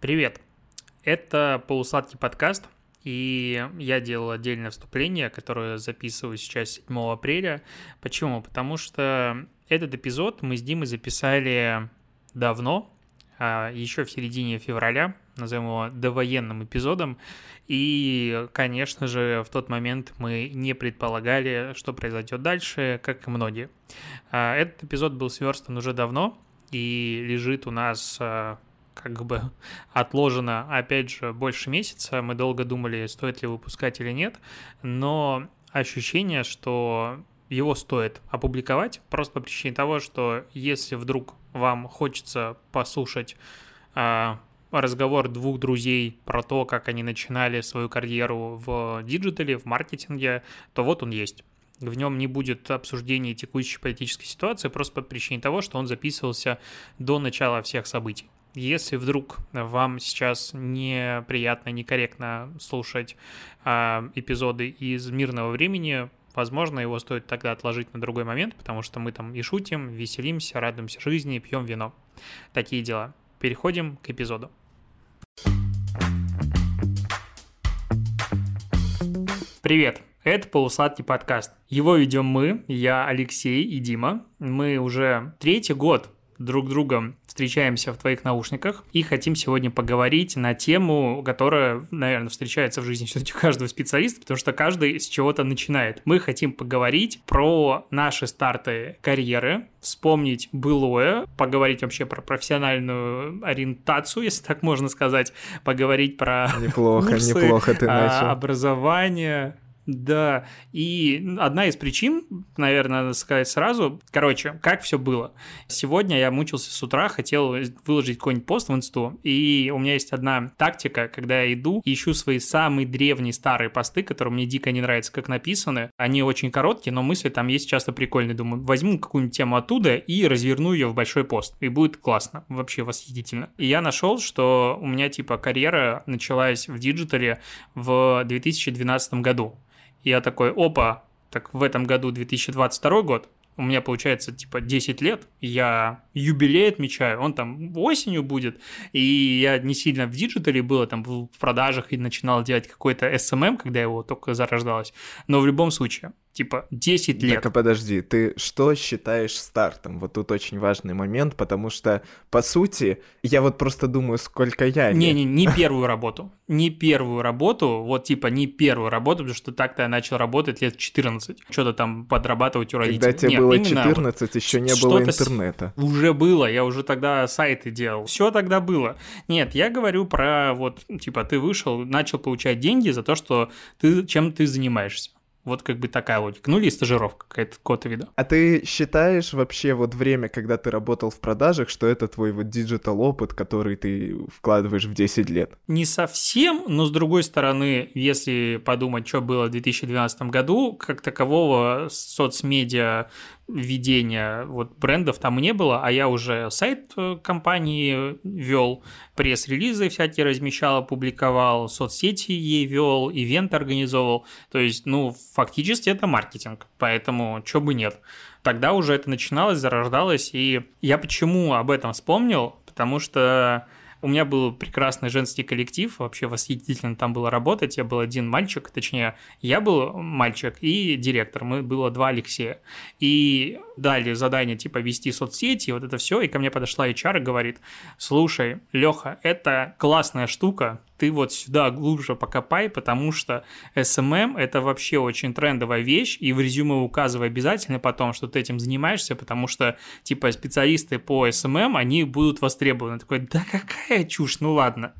Привет! Это полусладкий подкаст, и я делал отдельное вступление, которое записываю сейчас 7 апреля. Почему? Потому что этот эпизод мы с Димой записали давно, а, еще в середине февраля, назовем его довоенным эпизодом, и, конечно же, в тот момент мы не предполагали, что произойдет дальше, как и многие. А, этот эпизод был сверстан уже давно, и лежит у нас а, как бы отложено, опять же, больше месяца. Мы долго думали, стоит ли выпускать или нет, но ощущение, что его стоит опубликовать, просто по причине того, что если вдруг вам хочется послушать а, разговор двух друзей про то, как они начинали свою карьеру в диджитале, в маркетинге, то вот он есть. В нем не будет обсуждения текущей политической ситуации просто по причине того, что он записывался до начала всех событий. Если вдруг вам сейчас неприятно, некорректно слушать э, эпизоды из мирного времени, возможно, его стоит тогда отложить на другой момент, потому что мы там и шутим, веселимся, радуемся жизни, пьем вино. Такие дела. Переходим к эпизоду. Привет! Это полусладкий подкаст. Его ведем мы, я Алексей и Дима. Мы уже третий год друг другом встречаемся в твоих наушниках и хотим сегодня поговорить на тему, которая, наверное, встречается в жизни все-таки каждого специалиста, потому что каждый с чего-то начинает. Мы хотим поговорить про наши старты карьеры, вспомнить былое, поговорить вообще про профессиональную ориентацию, если так можно сказать, поговорить про неплохо, курсы, неплохо ты а, начал. образование, да, и одна из причин, наверное, надо сказать сразу, короче, как все было. Сегодня я мучился с утра, хотел выложить какой-нибудь пост в инсту, и у меня есть одна тактика, когда я иду, ищу свои самые древние старые посты, которые мне дико не нравятся, как написаны. Они очень короткие, но мысли там есть часто прикольные. Думаю, возьму какую-нибудь тему оттуда и разверну ее в большой пост, и будет классно, вообще восхитительно. И я нашел, что у меня типа карьера началась в диджитале в 2012 году я такой, опа, так в этом году 2022 год, у меня получается типа 10 лет, я юбилей отмечаю, он там осенью будет, и я не сильно в диджитале было, там в продажах и начинал делать какой-то SMM, когда его только зарождалось, но в любом случае, типа 10 лет. Так, а подожди, ты что считаешь стартом? Вот тут очень важный момент, потому что, по сути, я вот просто думаю, сколько я... Не-не, не первую работу. Не первую работу, вот типа не первую работу, потому что так-то я начал работать лет 14. Что-то там подрабатывать у родителей. Когда тебе Нет, было 14, вот еще не было интернета. Уже было, я уже тогда сайты делал. Все тогда было. Нет, я говорю про вот, типа, ты вышел, начал получать деньги за то, что ты чем ты занимаешься. Вот как бы такая логика. Ну или стажировка какая-то какого-то вида. А ты считаешь вообще вот время, когда ты работал в продажах, что это твой вот digital опыт, который ты вкладываешь в 10 лет? Не совсем, но с другой стороны, если подумать, что было в 2012 году, как такового соцмедиа ведения вот брендов там не было, а я уже сайт э, компании вел, пресс-релизы всякие размещал, публиковал, соцсети ей вел, ивент организовал. То есть, ну, фактически это маркетинг, поэтому чё бы нет. Тогда уже это начиналось, зарождалось, и я почему об этом вспомнил, потому что у меня был прекрасный женский коллектив, вообще восхитительно там было работать. Я был один мальчик, точнее, я был мальчик и директор. Мы было два Алексея. И дали задание типа вести соцсети, вот это все. И ко мне подошла HR и говорит, слушай, Леха, это классная штука, ты вот сюда глубже покопай, потому что SMM — это вообще очень трендовая вещь, и в резюме указывай обязательно потом, что ты этим занимаешься, потому что, типа, специалисты по SMM, они будут востребованы. Такой, да какая чушь, ну ладно.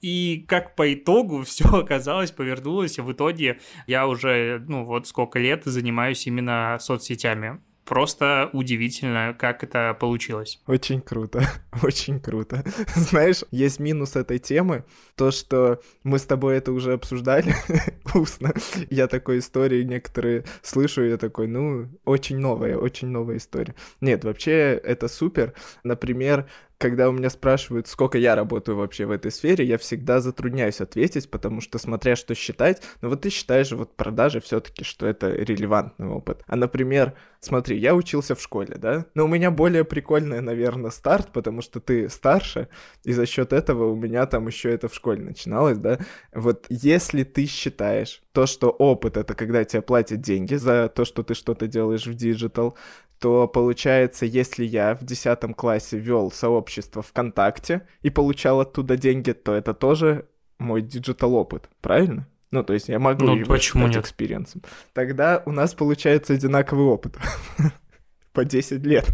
И как по итогу все оказалось, повернулось, и в итоге я уже, ну вот сколько лет занимаюсь именно соцсетями. Просто удивительно, как это получилось. Очень круто, очень круто. Знаешь, есть минус этой темы, то, что мы с тобой это уже обсуждали устно. Я такой истории некоторые слышу, я такой, ну, очень новая, очень новая история. Нет, вообще это супер. Например, когда у меня спрашивают, сколько я работаю вообще в этой сфере, я всегда затрудняюсь ответить, потому что смотря что считать, ну вот ты считаешь вот продажи все-таки, что это релевантный опыт. А, например, смотри, я учился в школе, да, но у меня более прикольный, наверное, старт, потому что ты старше, и за счет этого у меня там еще это в школе начиналось, да. Вот если ты считаешь то, что опыт это когда тебе платят деньги за то, что ты что-то делаешь в digital, то получается, если я в 10 классе вел сообщество ВКонтакте и получал оттуда деньги, то это тоже мой digital опыт, правильно? Ну, то есть я могу ну, его почему нет? экспириенсом. Тогда у нас получается одинаковый опыт. По 10 лет.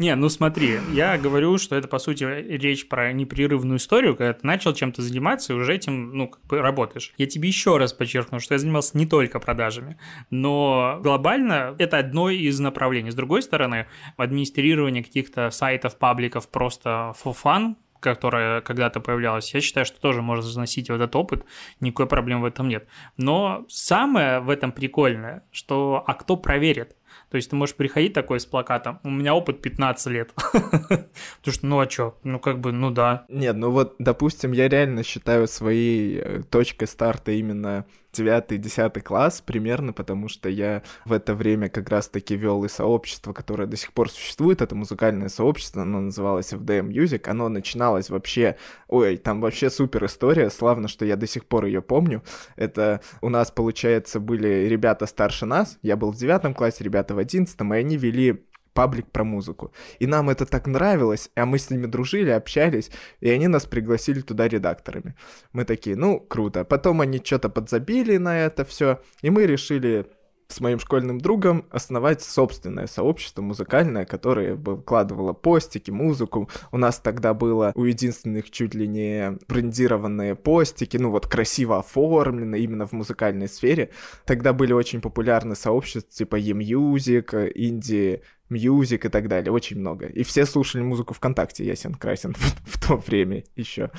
Не, ну смотри, я говорю, что это, по сути, речь про непрерывную историю, когда ты начал чем-то заниматься и уже этим, ну, как бы работаешь. Я тебе еще раз подчеркну, что я занимался не только продажами, но глобально это одно из направлений. С другой стороны, администрирование каких-то сайтов, пабликов просто for fun, которая когда-то появлялась, я считаю, что тоже можно заносить в этот опыт, никакой проблемы в этом нет. Но самое в этом прикольное, что а кто проверит? То есть ты можешь приходить такой с плакатом, у меня опыт 15 лет. Потому что, ну а чё? Ну как бы, ну да. Нет, ну вот, допустим, я реально считаю своей э, точкой старта именно 9-10 класс примерно, потому что я в это время как раз-таки вел и сообщество, которое до сих пор существует, это музыкальное сообщество, оно называлось FDM Music, оно начиналось вообще, ой, там вообще супер история, славно, что я до сих пор ее помню, это у нас, получается, были ребята старше нас, я был в девятом классе, ребята в одиннадцатом, и они вели паблик про музыку. И нам это так нравилось, а мы с ними дружили, общались, и они нас пригласили туда редакторами. Мы такие, ну, круто. Потом они что-то подзабили на это все, и мы решили с моим школьным другом основать собственное сообщество музыкальное, которое бы вкладывало постики, музыку. У нас тогда было у единственных чуть ли не брендированные постики, ну вот красиво оформлены именно в музыкальной сфере. Тогда были очень популярны сообщества типа E-Music, Indie Music и так далее, очень много. И все слушали музыку ВКонтакте, ясен красен, в, в то время еще.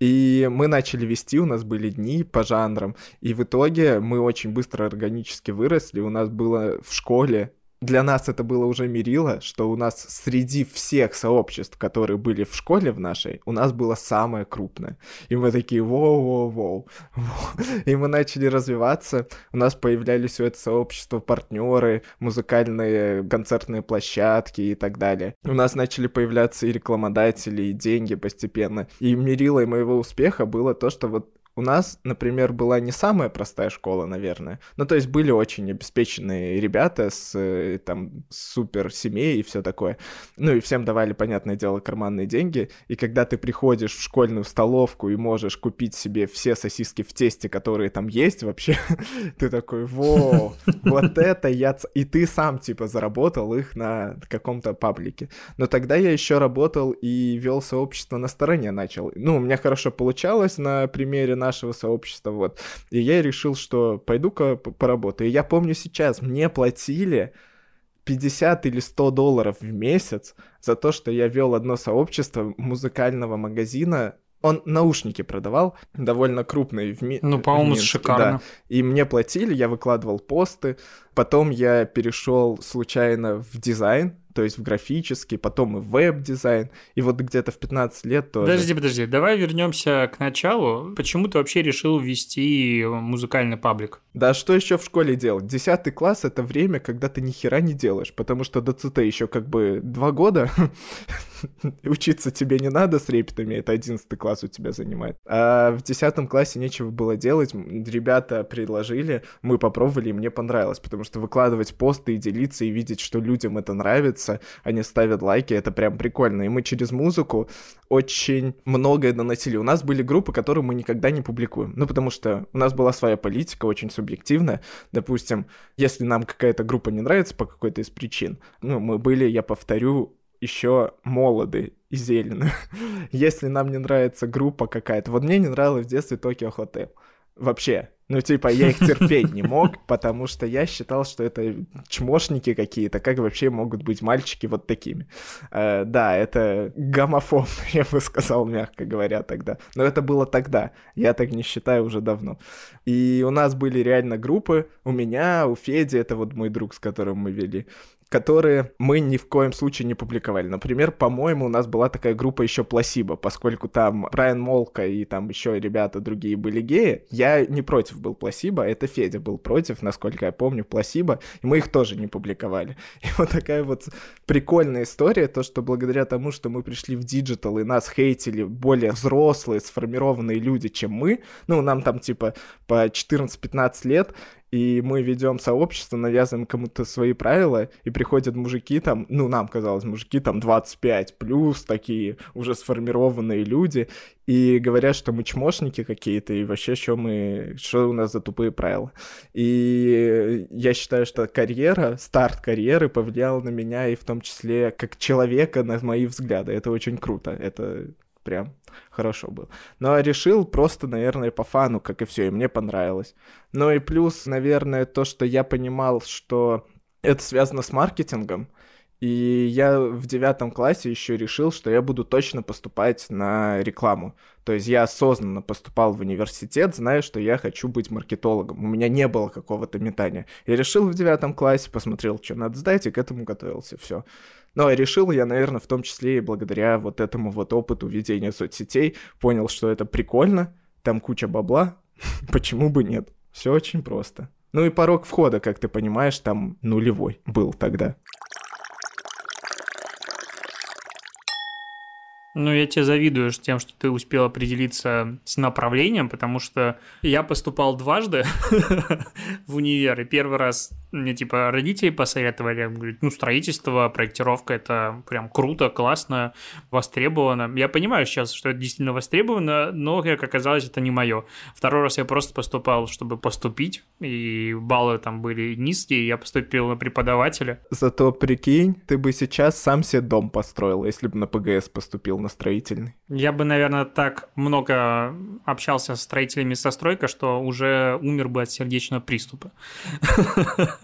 И мы начали вести, у нас были дни по жанрам, и в итоге мы очень быстро органически выросли, у нас было в школе для нас это было уже мерило, что у нас среди всех сообществ, которые были в школе в нашей, у нас было самое крупное. И мы такие, воу-воу-воу. И мы начали развиваться, у нас появлялись у этого сообщества партнеры, музыкальные концертные площадки и так далее. У нас начали появляться и рекламодатели, и деньги постепенно. И мерилой моего успеха было то, что вот у нас, например, была не самая простая школа, наверное. Ну, то есть были очень обеспеченные ребята с э, там супер семей и все такое. Ну и всем давали, понятное дело, карманные деньги. И когда ты приходишь в школьную столовку и можешь купить себе все сосиски в тесте, которые там есть вообще, ты такой, во, вот это я... И ты сам, типа, заработал их на каком-то паблике. Но тогда я еще работал и вел сообщество на стороне начал. Ну, у меня хорошо получалось на примере на нашего сообщества, вот. И я решил, что пойду-ка поработаю. И я помню сейчас, мне платили 50 или 100 долларов в месяц за то, что я вел одно сообщество музыкального магазина он наушники продавал, довольно крупные в мире. Ну, по-моему, шикарно. Да. И мне платили, я выкладывал посты. Потом я перешел случайно в дизайн, то есть в графический, потом и в веб-дизайн, и вот где-то в 15 лет тоже. Подожди, подожди, давай вернемся к началу. Почему ты вообще решил вести музыкальный паблик? Да что еще в школе делать? Десятый класс — это время, когда ты ни хера не делаешь, потому что до ЦТ еще как бы два года, учиться тебе не надо с репетами, это одиннадцатый класс у тебя занимает. А в десятом классе нечего было делать, ребята предложили, мы попробовали, и мне понравилось, потому что выкладывать посты и делиться, и видеть, что людям это нравится, они ставят лайки, это прям прикольно. И мы через музыку очень многое доносили. У нас были группы, которые мы никогда не публикуем. Ну, потому что у нас была своя политика, очень субъективная. Допустим, если нам какая-то группа не нравится по какой-то из причин, ну, мы были, я повторю, еще молоды и зелены. Если нам не нравится группа какая-то. Вот мне не нравилось в детстве Tokyo Hotel. Вообще. Ну, типа, я их терпеть не мог, потому что я считал, что это чмошники какие-то, как вообще могут быть мальчики вот такими. Э, да, это гомофоб, я бы сказал, мягко говоря, тогда. Но это было тогда, я так не считаю уже давно. И у нас были реально группы, у меня, у Феди, это вот мой друг, с которым мы вели, которые мы ни в коем случае не публиковали. Например, по-моему, у нас была такая группа еще Пласиба, поскольку там Брайан Молко и там еще ребята другие были геи. Я не против был Пласиба, это Федя был против, насколько я помню, Пласиба, и мы их тоже не публиковали. И вот такая вот прикольная история, то, что благодаря тому, что мы пришли в диджитал и нас хейтили более взрослые, сформированные люди, чем мы, ну, нам там типа по 14-15 лет, и мы ведем сообщество, навязываем кому-то свои правила, и приходят мужики там, ну, нам казалось, мужики там 25 плюс, такие уже сформированные люди, и говорят, что мы чмошники какие-то, и вообще, что мы, что у нас за тупые правила. И я считаю, что карьера, старт карьеры повлиял на меня и в том числе как человека, на мои взгляды. Это очень круто, это прям хорошо было. Но решил просто, наверное, по фану, как и все, и мне понравилось. Ну и плюс, наверное, то, что я понимал, что это связано с маркетингом, и я в девятом классе еще решил, что я буду точно поступать на рекламу. То есть я осознанно поступал в университет, зная, что я хочу быть маркетологом. У меня не было какого-то метания. Я решил в девятом классе, посмотрел, что надо сдать, и к этому готовился. Все. Но решил я, наверное, в том числе и благодаря вот этому вот опыту ведения соцсетей, понял, что это прикольно, там куча бабла, почему бы нет? Все очень просто. Ну и порог входа, как ты понимаешь, там нулевой был тогда. Ну, я тебе завидую тем, что ты успел определиться с направлением, потому что я поступал дважды в универ, и первый раз мне, типа, родители посоветовали, говорят, ну, строительство, проектировка, это прям круто, классно, востребовано. Я понимаю сейчас, что это действительно востребовано, но, как оказалось, это не мое. Второй раз я просто поступал, чтобы поступить, и баллы там были низкие, я поступил на преподавателя. Зато, прикинь, ты бы сейчас сам себе дом построил, если бы на ПГС поступил на строительный. Я бы, наверное, так много общался с строителями со стройка, что уже умер бы от сердечного приступа.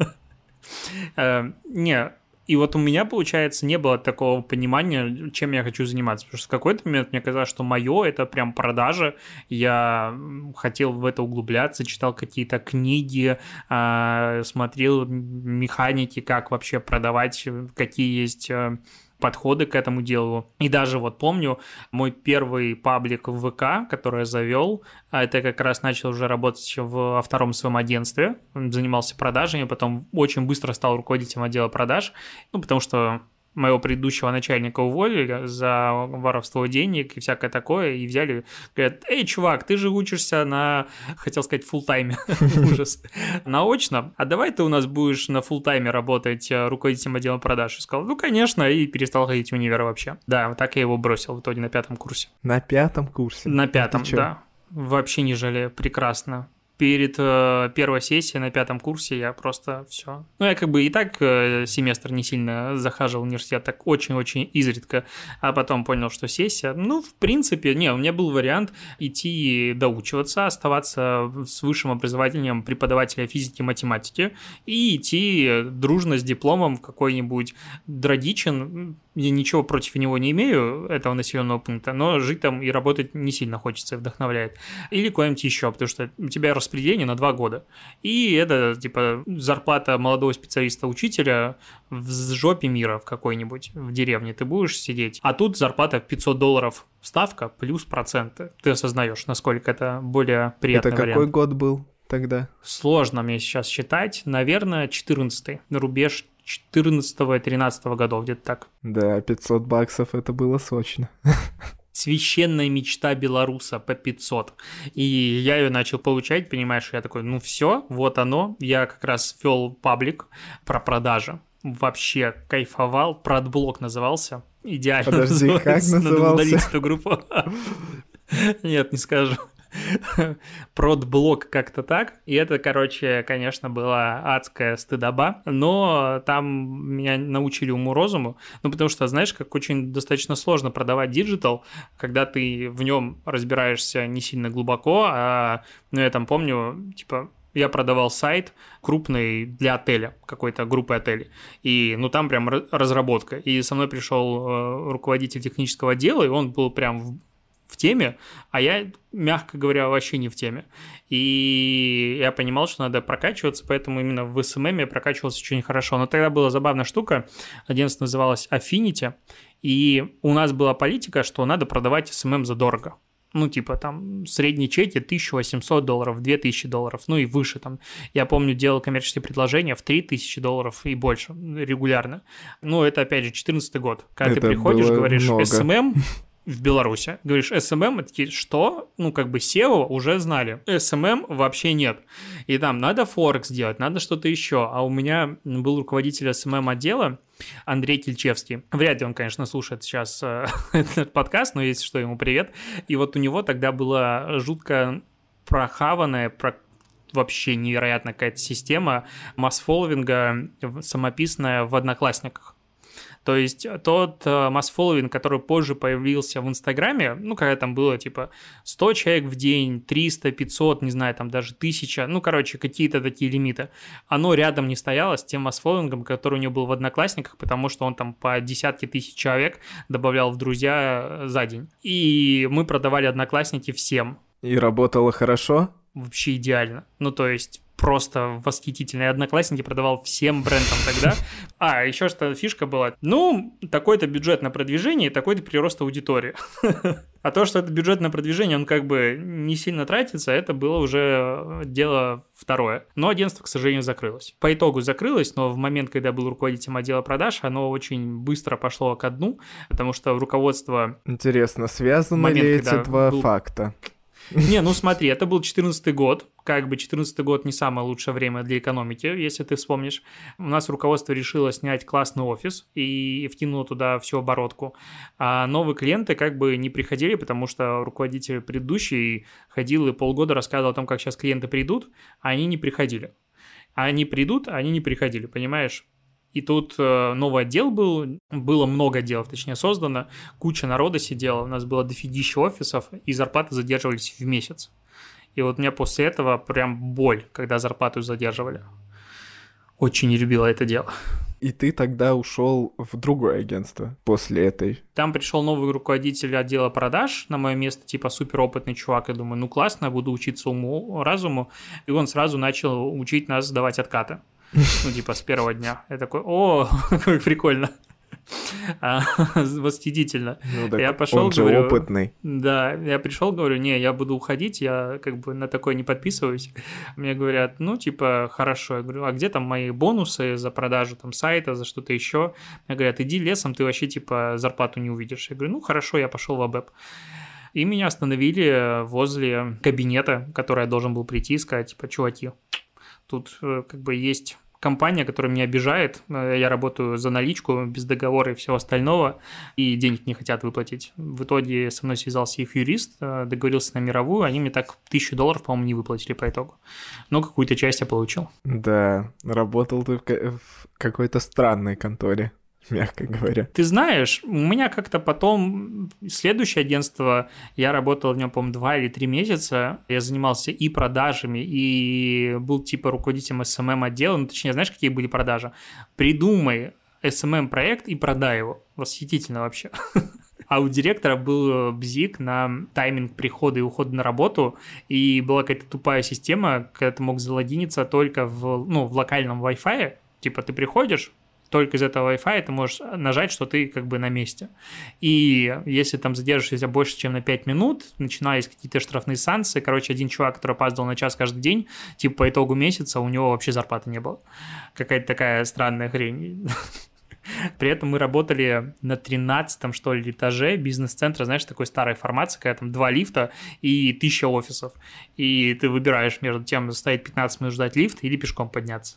Э, не, и вот у меня, получается, не было такого понимания, чем я хочу заниматься. Потому что в какой-то момент мне казалось, что мое это прям продажа. Я хотел в это углубляться, читал какие-то книги, а, смотрел механики, как вообще продавать, какие есть э, подходы к этому делу. И даже вот помню мой первый паблик в ВК, который я завел, а это как раз начал уже работать во втором своем агентстве, занимался продажами, потом очень быстро стал руководителем отдела продаж, ну, потому что моего предыдущего начальника уволили за воровство денег и всякое такое, и взяли, говорят, эй, чувак, ты же учишься на, хотел сказать, фултайме, ужас, наочно, а давай ты у нас будешь на фултайме работать э, руководителем отдела продаж. И сказал, ну, конечно, и перестал ходить в универ вообще. Да, так я его бросил в итоге на пятом курсе. На пятом курсе? На пятом, да. Вообще не жалею, прекрасно перед э, первой сессией на пятом курсе я просто все. Ну, я как бы и так э, семестр не сильно захаживал в университет, так очень-очень изредка, а потом понял, что сессия, ну, в принципе, не, у меня был вариант идти доучиваться, оставаться с высшим образованием преподавателя физики и математики и идти дружно с дипломом в какой-нибудь Дродичин, я ничего против него не имею, этого населенного пункта, но жить там и работать не сильно хочется, вдохновляет. Или куда-нибудь еще, потому что у тебя распределение на два года. И это, типа, зарплата молодого специалиста-учителя в жопе мира в какой-нибудь, в деревне ты будешь сидеть. А тут зарплата 500 долларов ставка плюс проценты. Ты осознаешь, насколько это более приятный Это какой вариант. год был? тогда? Сложно мне сейчас считать. Наверное, 14 рубеж 14-13 годов, где-то так. Да, 500 баксов это было сочно. священная мечта белоруса по 500. И я ее начал получать, понимаешь, я такой, ну все, вот оно. Я как раз вел паблик про продажи. Вообще кайфовал. Продблок назывался. Идеально. Подожди, как назывался? Надо удалить эту группу. Нет, не скажу. продблок как-то так. И это, короче, конечно, была адская стыдоба, но там меня научили уму-розуму, ну, потому что, знаешь, как очень достаточно сложно продавать digital, когда ты в нем разбираешься не сильно глубоко, а, ну, я там помню, типа, я продавал сайт крупный для отеля, какой-то группы отелей. И, ну, там прям разработка. И со мной пришел э, руководитель технического отдела, и он был прям в теме, а я, мягко говоря, вообще не в теме. И я понимал, что надо прокачиваться, поэтому именно в SMM я прокачивался очень хорошо. Но тогда была забавная штука, агентство называлось Affinity, и у нас была политика, что надо продавать SMM задорого ну, типа, там, средний чеки 1800 долларов, 2000 долларов, ну и выше, там. Я помню, делал коммерческие предложения в 3000 долларов и больше регулярно. Ну, это, опять же, 14 год. Когда это ты приходишь, говоришь, много. SMM, в Беларуси. Говоришь, SMM, такие, что? Ну, как бы SEO уже знали. SMM вообще нет. И там надо Форекс делать, надо что-то еще. А у меня был руководитель SMM отдела, Андрей Кильчевский. Вряд ли он, конечно, слушает сейчас э, этот подкаст, но если что, ему привет. И вот у него тогда была жутко прохаванная, про вообще невероятная какая-то система масс-фолловинга самописная в Одноклассниках. То есть тот э, масс-фолловинг, который позже появился в Инстаграме, ну, когда там было, типа, 100 человек в день, 300, 500, не знаю, там даже 1000, ну, короче, какие-то такие лимиты, оно рядом не стояло с тем масс-фолловингом, который у него был в Одноклассниках, потому что он там по десятки тысяч человек добавлял в друзья э, за день. И мы продавали Одноклассники всем. И работало хорошо? Вообще идеально. Ну, то есть просто восхитительный. Одноклассники продавал всем брендам тогда. А, еще что фишка была. Ну, такой-то бюджет на продвижение, такой-то прирост аудитории. А то, что это бюджет на продвижение, он как бы не сильно тратится, это было уже дело второе. Но агентство, к сожалению, закрылось. По итогу закрылось, но в момент, когда был руководителем отдела продаж, оно очень быстро пошло ко дну, потому что руководство... Интересно, связаны момент, ли эти два был... факта? Не, ну смотри, это был 14 год. Как бы 14 год не самое лучшее время для экономики, если ты вспомнишь. У нас руководство решило снять классный офис и втянуло туда всю оборотку. А новые клиенты как бы не приходили, потому что руководитель предыдущий ходил и полгода рассказывал о том, как сейчас клиенты придут, а они не приходили. А они придут, а они не приходили, понимаешь? И тут э, новый отдел был, было много отделов, точнее, создано, куча народа сидела, у нас было дофигища офисов, и зарплаты задерживались в месяц. И вот у меня после этого прям боль, когда зарплату задерживали. Очень не любила это дело. И ты тогда ушел в другое агентство после этой. Там пришел новый руководитель отдела продаж на мое место, типа суперопытный чувак. Я думаю, ну классно, буду учиться уму, разуму. И он сразу начал учить нас сдавать откаты. Ну, типа, с первого дня. Я такой, о, как прикольно. А, восхитительно. Ну, я пошел, он же говорю, опытный. Да, я пришел, говорю, не, я буду уходить, я как бы на такое не подписываюсь. Мне говорят, ну, типа, хорошо. Я говорю, а где там мои бонусы за продажу там сайта, за что-то еще? Мне говорят, иди лесом, ты вообще, типа, зарплату не увидишь. Я говорю, ну, хорошо, я пошел в АБЭП. И меня остановили возле кабинета, который я должен был прийти и сказать, типа, чуваки, тут э, как бы есть компания, которая меня обижает. Э, я работаю за наличку, без договора и всего остального, и денег не хотят выплатить. В итоге со мной связался их юрист, э, договорился на мировую, они мне так тысячу долларов, по-моему, не выплатили по итогу. Но какую-то часть я получил. Да, работал ты в какой-то странной конторе. мягко говоря. Ты знаешь, у меня как-то потом следующее агентство, я работал в нем, по-моему, два или три месяца, я занимался и продажами, и был типа руководителем SMM отдела, ну, точнее, знаешь, какие были продажи? Придумай SMM проект и продай его. Восхитительно вообще. А у директора был бзик на тайминг прихода и ухода на работу, и была какая-то тупая система, когда ты мог залогиниться только в, ну, в локальном Wi-Fi, типа ты приходишь, только из этого Wi-Fi ты можешь нажать, что ты как бы на месте. И если там задержишься больше, чем на 5 минут, начинались какие-то штрафные санкции. Короче, один чувак, который опаздывал на час каждый день, типа по итогу месяца у него вообще зарплаты не было. Какая-то такая странная хрень. При этом мы работали на 13-м, что ли, этаже бизнес-центра, знаешь, такой старой формации, когда там два лифта и тысяча офисов. И ты выбираешь между тем, стоит 15 минут ждать лифт или пешком подняться.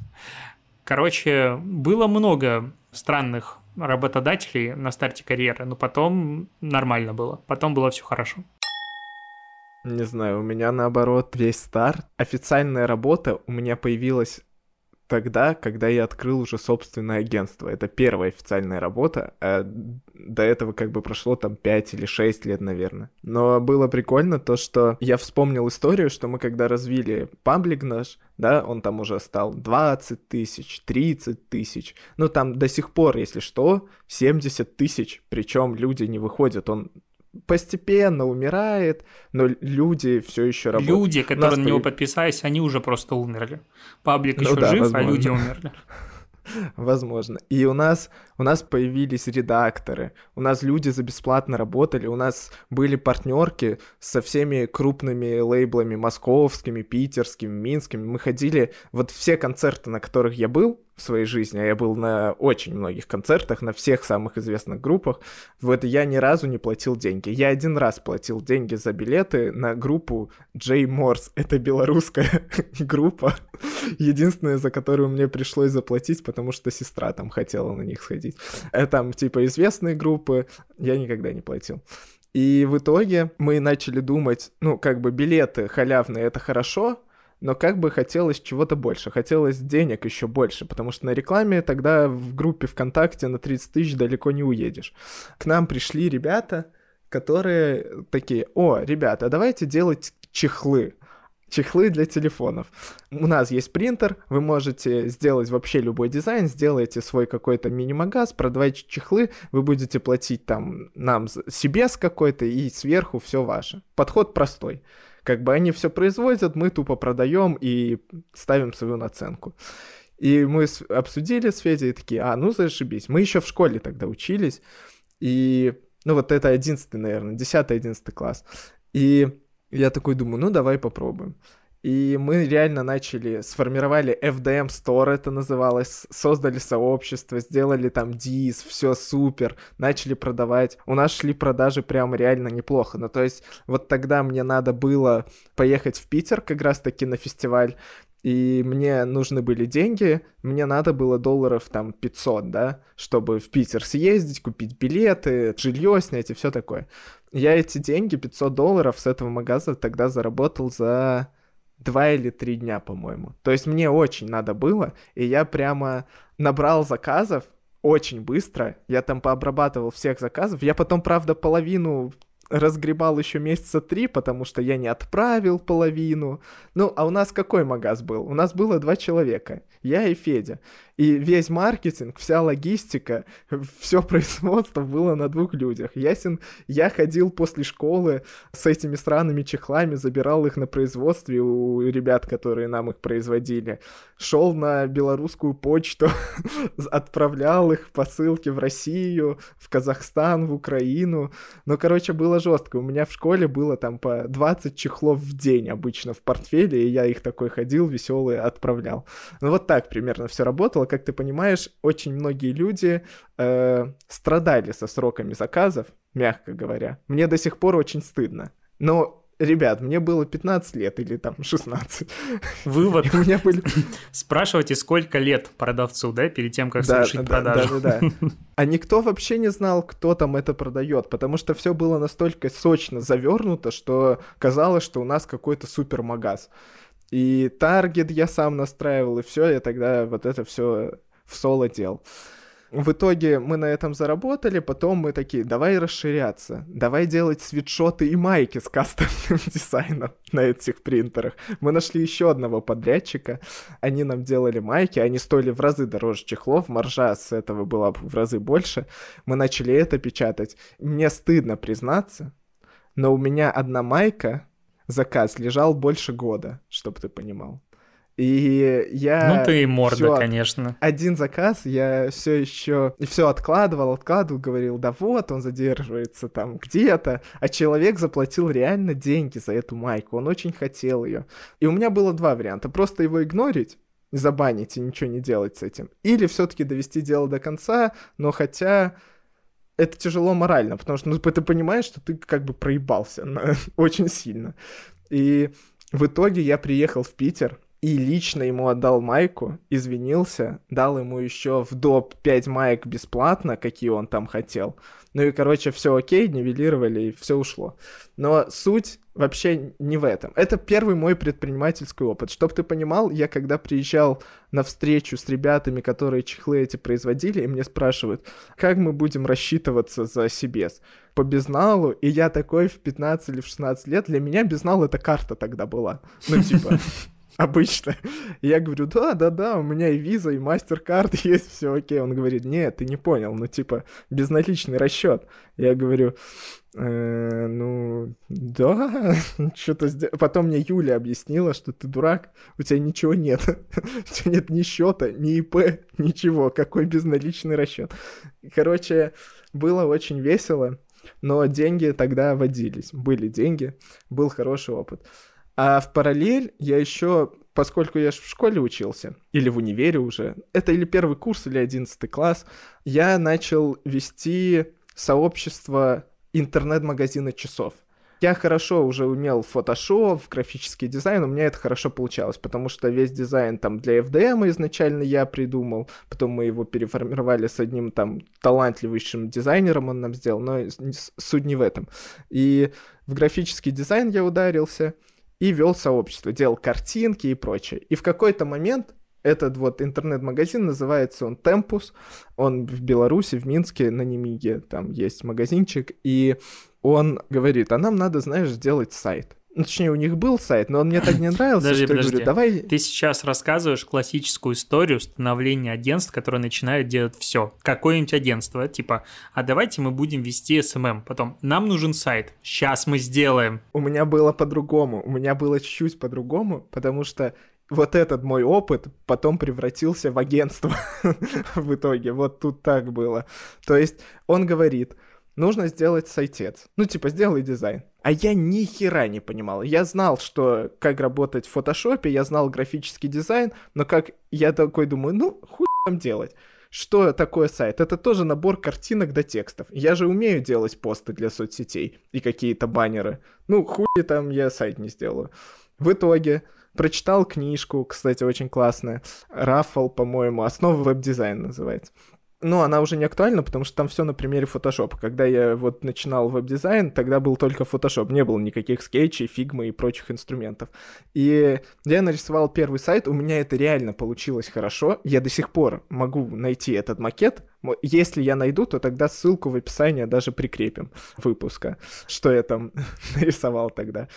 Короче, было много странных работодателей на старте карьеры, но потом нормально было. Потом было все хорошо. Не знаю, у меня наоборот весь старт. Официальная работа у меня появилась тогда, когда я открыл уже собственное агентство. Это первая официальная работа, а до этого как бы прошло там 5 или 6 лет, наверное. Но было прикольно то, что я вспомнил историю, что мы когда развили паблик наш, да, он там уже стал 20 тысяч, 30 тысяч, ну там до сих пор, если что, 70 тысяч, причем люди не выходят, он постепенно умирает, но люди все еще работают. Люди, которые на него подписались, они уже просто умерли. Паблик ну, еще да, жив, возможно. а люди умерли. Возможно. И у нас, у нас появились редакторы, у нас люди за бесплатно работали, у нас были партнерки со всеми крупными лейблами московскими, питерскими, минскими. Мы ходили, вот все концерты, на которых я был, в своей жизни, а я был на очень многих концертах, на всех самых известных группах, вот я ни разу не платил деньги. Я один раз платил деньги за билеты на группу Джей Морс. Это белорусская группа, единственная, за которую мне пришлось заплатить, потому что сестра там хотела на них сходить. Это там типа известные группы, я никогда не платил. И в итоге мы начали думать, ну, как бы билеты халявные — это хорошо, но как бы хотелось чего-то больше, хотелось денег еще больше, потому что на рекламе тогда в группе ВКонтакте на 30 тысяч далеко не уедешь. К нам пришли ребята, которые такие, о, ребята, давайте делать чехлы. Чехлы для телефонов. У нас есть принтер, вы можете сделать вообще любой дизайн, сделаете свой какой-то мини-магаз, продавайте чехлы, вы будете платить там нам себе с какой-то, и сверху все ваше. Подход простой. Как бы они все производят, мы тупо продаем и ставим свою наценку. И мы обсудили с Федей такие, а, ну зашибись. Мы еще в школе тогда учились. И, ну вот это 11 наверное, 10-11 класс. И я такой думаю, ну давай попробуем. И мы реально начали, сформировали FDM Store, это называлось, создали сообщество, сделали там дис, все супер, начали продавать. У нас шли продажи прям реально неплохо. Ну, то есть, вот тогда мне надо было поехать в Питер как раз-таки на фестиваль, и мне нужны были деньги, мне надо было долларов там 500, да, чтобы в Питер съездить, купить билеты, жилье снять и все такое. Я эти деньги, 500 долларов с этого магаза тогда заработал за два или три дня, по-моему. То есть мне очень надо было, и я прямо набрал заказов очень быстро. Я там пообрабатывал всех заказов. Я потом, правда, половину разгребал еще месяца три, потому что я не отправил половину. Ну, а у нас какой магаз был? У нас было два человека, я и Федя. И весь маркетинг, вся логистика, все производство было на двух людях. Ясен, я ходил после школы с этими странными чехлами, забирал их на производстве у ребят, которые нам их производили. Шел на белорусскую почту, отправлял их посылки в Россию, в Казахстан, в Украину. Ну, короче, было жестко. У меня в школе было там по 20 чехлов в день обычно в портфеле, и я их такой ходил, веселый, отправлял. Ну, вот так примерно все работало как ты понимаешь, очень многие люди э, страдали со сроками заказов, мягко говоря. Мне до сих пор очень стыдно. Но Ребят, мне было 15 лет или там 16. Вывод. у меня были... Спрашивайте, сколько лет продавцу, да, перед тем, как да, совершить да, продажу. Да, да, да. А никто вообще не знал, кто там это продает, потому что все было настолько сочно завернуто, что казалось, что у нас какой-то супермагаз. И таргет я сам настраивал, и все, я тогда вот это все в соло делал. В итоге мы на этом заработали, потом мы такие, давай расширяться, давай делать свитшоты и майки с кастомным дизайном на этих принтерах. Мы нашли еще одного подрядчика, они нам делали майки, они стоили в разы дороже чехлов, маржа с этого была в разы больше. Мы начали это печатать. Мне стыдно признаться, но у меня одна майка заказ лежал больше года, чтобы ты понимал. И я... Ну ты и морда, всё, конечно. Один заказ я все еще... И все откладывал, откладывал, говорил, да вот, он задерживается там где-то. А человек заплатил реально деньги за эту майку, он очень хотел ее. И у меня было два варианта. Просто его игнорить, забанить и ничего не делать с этим. Или все-таки довести дело до конца, но хотя это тяжело морально, потому что ну, ты понимаешь, что ты как бы проебался на... очень сильно. И в итоге я приехал в Питер, и лично ему отдал майку, извинился, дал ему еще в доп 5 маек бесплатно, какие он там хотел. Ну и, короче, все окей, нивелировали, и все ушло. Но суть вообще не в этом. Это первый мой предпринимательский опыт. Чтоб ты понимал, я когда приезжал на встречу с ребятами, которые чехлы эти производили, и мне спрашивают, как мы будем рассчитываться за Сибес? По безналу, и я такой в 15 или в 16 лет, для меня безнал это карта тогда была. Ну, типа, обычно. Я говорю, да, да, да, у меня и виза, и мастер-карт есть, все окей. Он говорит, нет, ты не понял, ну типа безналичный расчет. Я говорю, э, ну да, что-то сдел... Потом мне Юля объяснила, что ты дурак, у тебя ничего нет. у тебя нет ни счета, ни ИП, ничего. Какой безналичный расчет. Короче, было очень весело, но деньги тогда водились. Были деньги, был хороший опыт. А в параллель я еще, поскольку я в школе учился, или в универе уже, это или первый курс, или одиннадцатый класс, я начал вести сообщество интернет-магазина часов. Я хорошо уже умел Photoshop, графический дизайн, у меня это хорошо получалось, потому что весь дизайн там для FDM изначально я придумал, потом мы его переформировали с одним там талантливейшим дизайнером, он нам сделал, но суть не в этом. И в графический дизайн я ударился, и вел сообщество, делал картинки и прочее. И в какой-то момент этот вот интернет-магазин, называется он Tempus, он в Беларуси, в Минске, на Немиге, там есть магазинчик, и он говорит, а нам надо, знаешь, сделать сайт. Ну, точнее, у них был сайт, но он мне так не нравился, подожди, что подожди. я говорю, давай... Ты сейчас рассказываешь классическую историю становления агентств, которые начинают делать все. Какое-нибудь агентство, типа, а давайте мы будем вести SMM. Потом, нам нужен сайт, сейчас мы сделаем. У меня было по-другому, у меня было чуть-чуть по-другому, потому что вот этот мой опыт потом превратился в агентство в итоге. Вот тут так было. То есть он говорит, нужно сделать сайтец. Ну, типа, сделай дизайн. А я ни хера не понимал. Я знал, что как работать в фотошопе, я знал графический дизайн, но как я такой думаю, ну, хуй там делать. Что такое сайт? Это тоже набор картинок да текстов. Я же умею делать посты для соцсетей и какие-то баннеры. Ну, хуй там я сайт не сделаю. В итоге прочитал книжку, кстати, очень классная. Раффл, по-моему, основа веб-дизайна называется ну, она уже не актуальна, потому что там все на примере Photoshop. Когда я вот начинал веб-дизайн, тогда был только Photoshop, не было никаких скетчей, фигмы и прочих инструментов. И я нарисовал первый сайт, у меня это реально получилось хорошо. Я до сих пор могу найти этот макет. Если я найду, то тогда ссылку в описании даже прикрепим выпуска, что я там нарисовал тогда.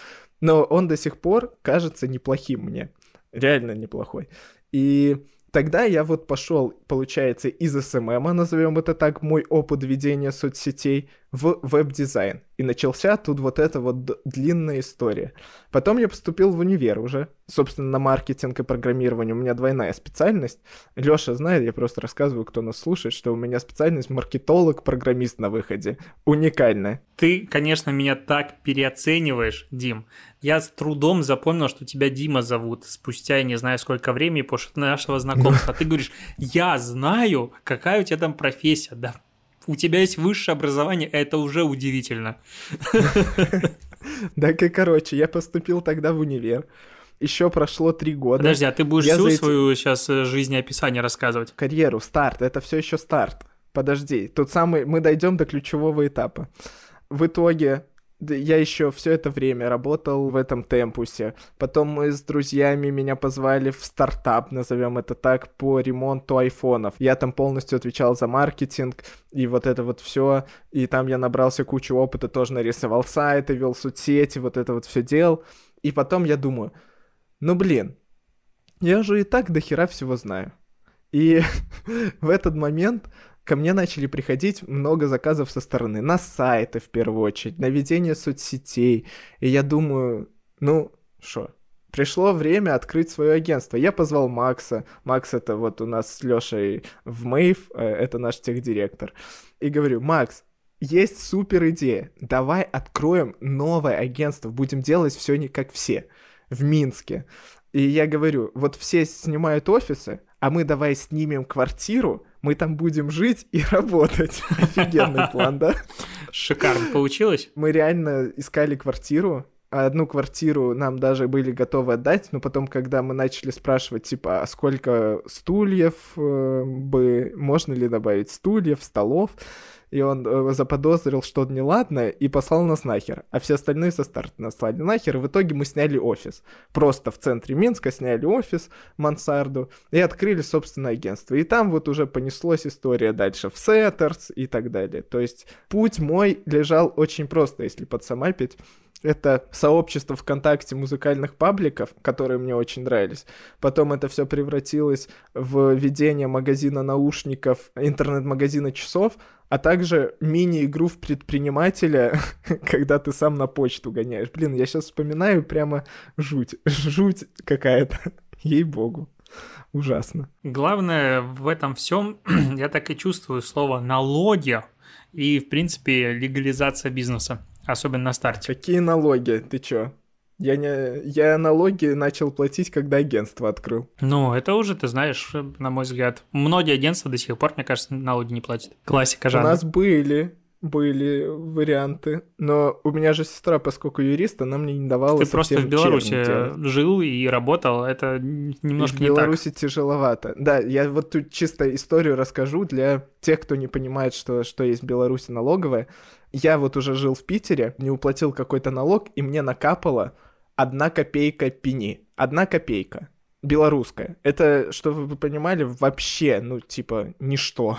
Но он до сих пор кажется неплохим мне. Реально неплохой. И Тогда я вот пошел, получается, из СММа, назовем это так, мой опыт ведения соцсетей, в веб-дизайн. И начался тут вот эта вот длинная история. Потом я поступил в универ уже, собственно, на маркетинг и программирование. У меня двойная специальность. Лёша знает, я просто рассказываю, кто нас слушает, что у меня специальность маркетолог-программист на выходе. Уникальная. Ты, конечно, меня так переоцениваешь, Дим. Я с трудом запомнил, что тебя Дима зовут спустя, я не знаю, сколько времени после нашего знакомства. Ты говоришь, я знаю, какая у тебя там профессия. Да у тебя есть высшее образование, это уже удивительно. И короче, я поступил тогда в универ. Еще прошло три года. Подожди, а ты будешь я всю эти... свою сейчас э, жизнеописание рассказывать? Карьеру, старт, это все еще старт. Подожди, тут самый, мы дойдем до ключевого этапа. В итоге я еще все это время работал в этом темпусе. Потом мы с друзьями меня позвали в стартап, назовем это так, по ремонту айфонов. Я там полностью отвечал за маркетинг и вот это вот все. И там я набрался кучу опыта, тоже нарисовал сайты, вел соцсети, вот это вот все делал. И потом я думаю, ну блин, я же и так до хера всего знаю. И в этот момент ко мне начали приходить много заказов со стороны, на сайты в первую очередь, на ведение соцсетей. И я думаю, ну, что, пришло время открыть свое агентство. Я позвал Макса. Макс это вот у нас с Лешей в Мэйв, э, это наш техдиректор. И говорю, Макс, есть супер идея. Давай откроем новое агентство, будем делать все не как все в Минске. И я говорю, вот все снимают офисы, а мы давай снимем квартиру, мы там будем жить и работать. Офигенный план, да? Шикарно получилось. Мы реально искали квартиру, одну квартиру нам даже были готовы отдать, но потом, когда мы начали спрашивать, типа, а сколько стульев э, бы, можно ли добавить стульев, столов, и он э, заподозрил что-то неладное и послал нас нахер. А все остальные со старта нас слали нахер, и в итоге мы сняли офис. Просто в центре Минска сняли офис, мансарду, и открыли собственное агентство. И там вот уже понеслась история дальше в Setters и так далее. То есть путь мой лежал очень просто, если подсамапить. Это сообщество ВКонтакте музыкальных пабликов, которые мне очень нравились. Потом это все превратилось в ведение магазина наушников, интернет-магазина часов, а также мини-игру в предпринимателя, когда ты сам на почту гоняешь. Блин, я сейчас вспоминаю прямо жуть, жуть какая-то, ей-богу. Ужасно. Главное в этом всем, я так и чувствую слово налоги и, в принципе, легализация бизнеса, особенно на старте. Какие налоги? Ты чё? Я, не, я налоги начал платить, когда агентство открыл. Ну, это уже, ты знаешь, на мой взгляд. Многие агентства до сих пор, мне кажется, налоги не платят. Классика жанра. У нас были были варианты. Но у меня же сестра, поскольку юрист, она мне не давала Ты просто в Беларуси жил и работал, это немножко и в Беларуси тяжеловато. Да, я вот тут чисто историю расскажу для тех, кто не понимает, что, что есть в Беларуси налоговая. Я вот уже жил в Питере, не уплатил какой-то налог, и мне накапало одна копейка пени. Одна копейка белорусская. Это, чтобы вы понимали, вообще, ну, типа, ничто.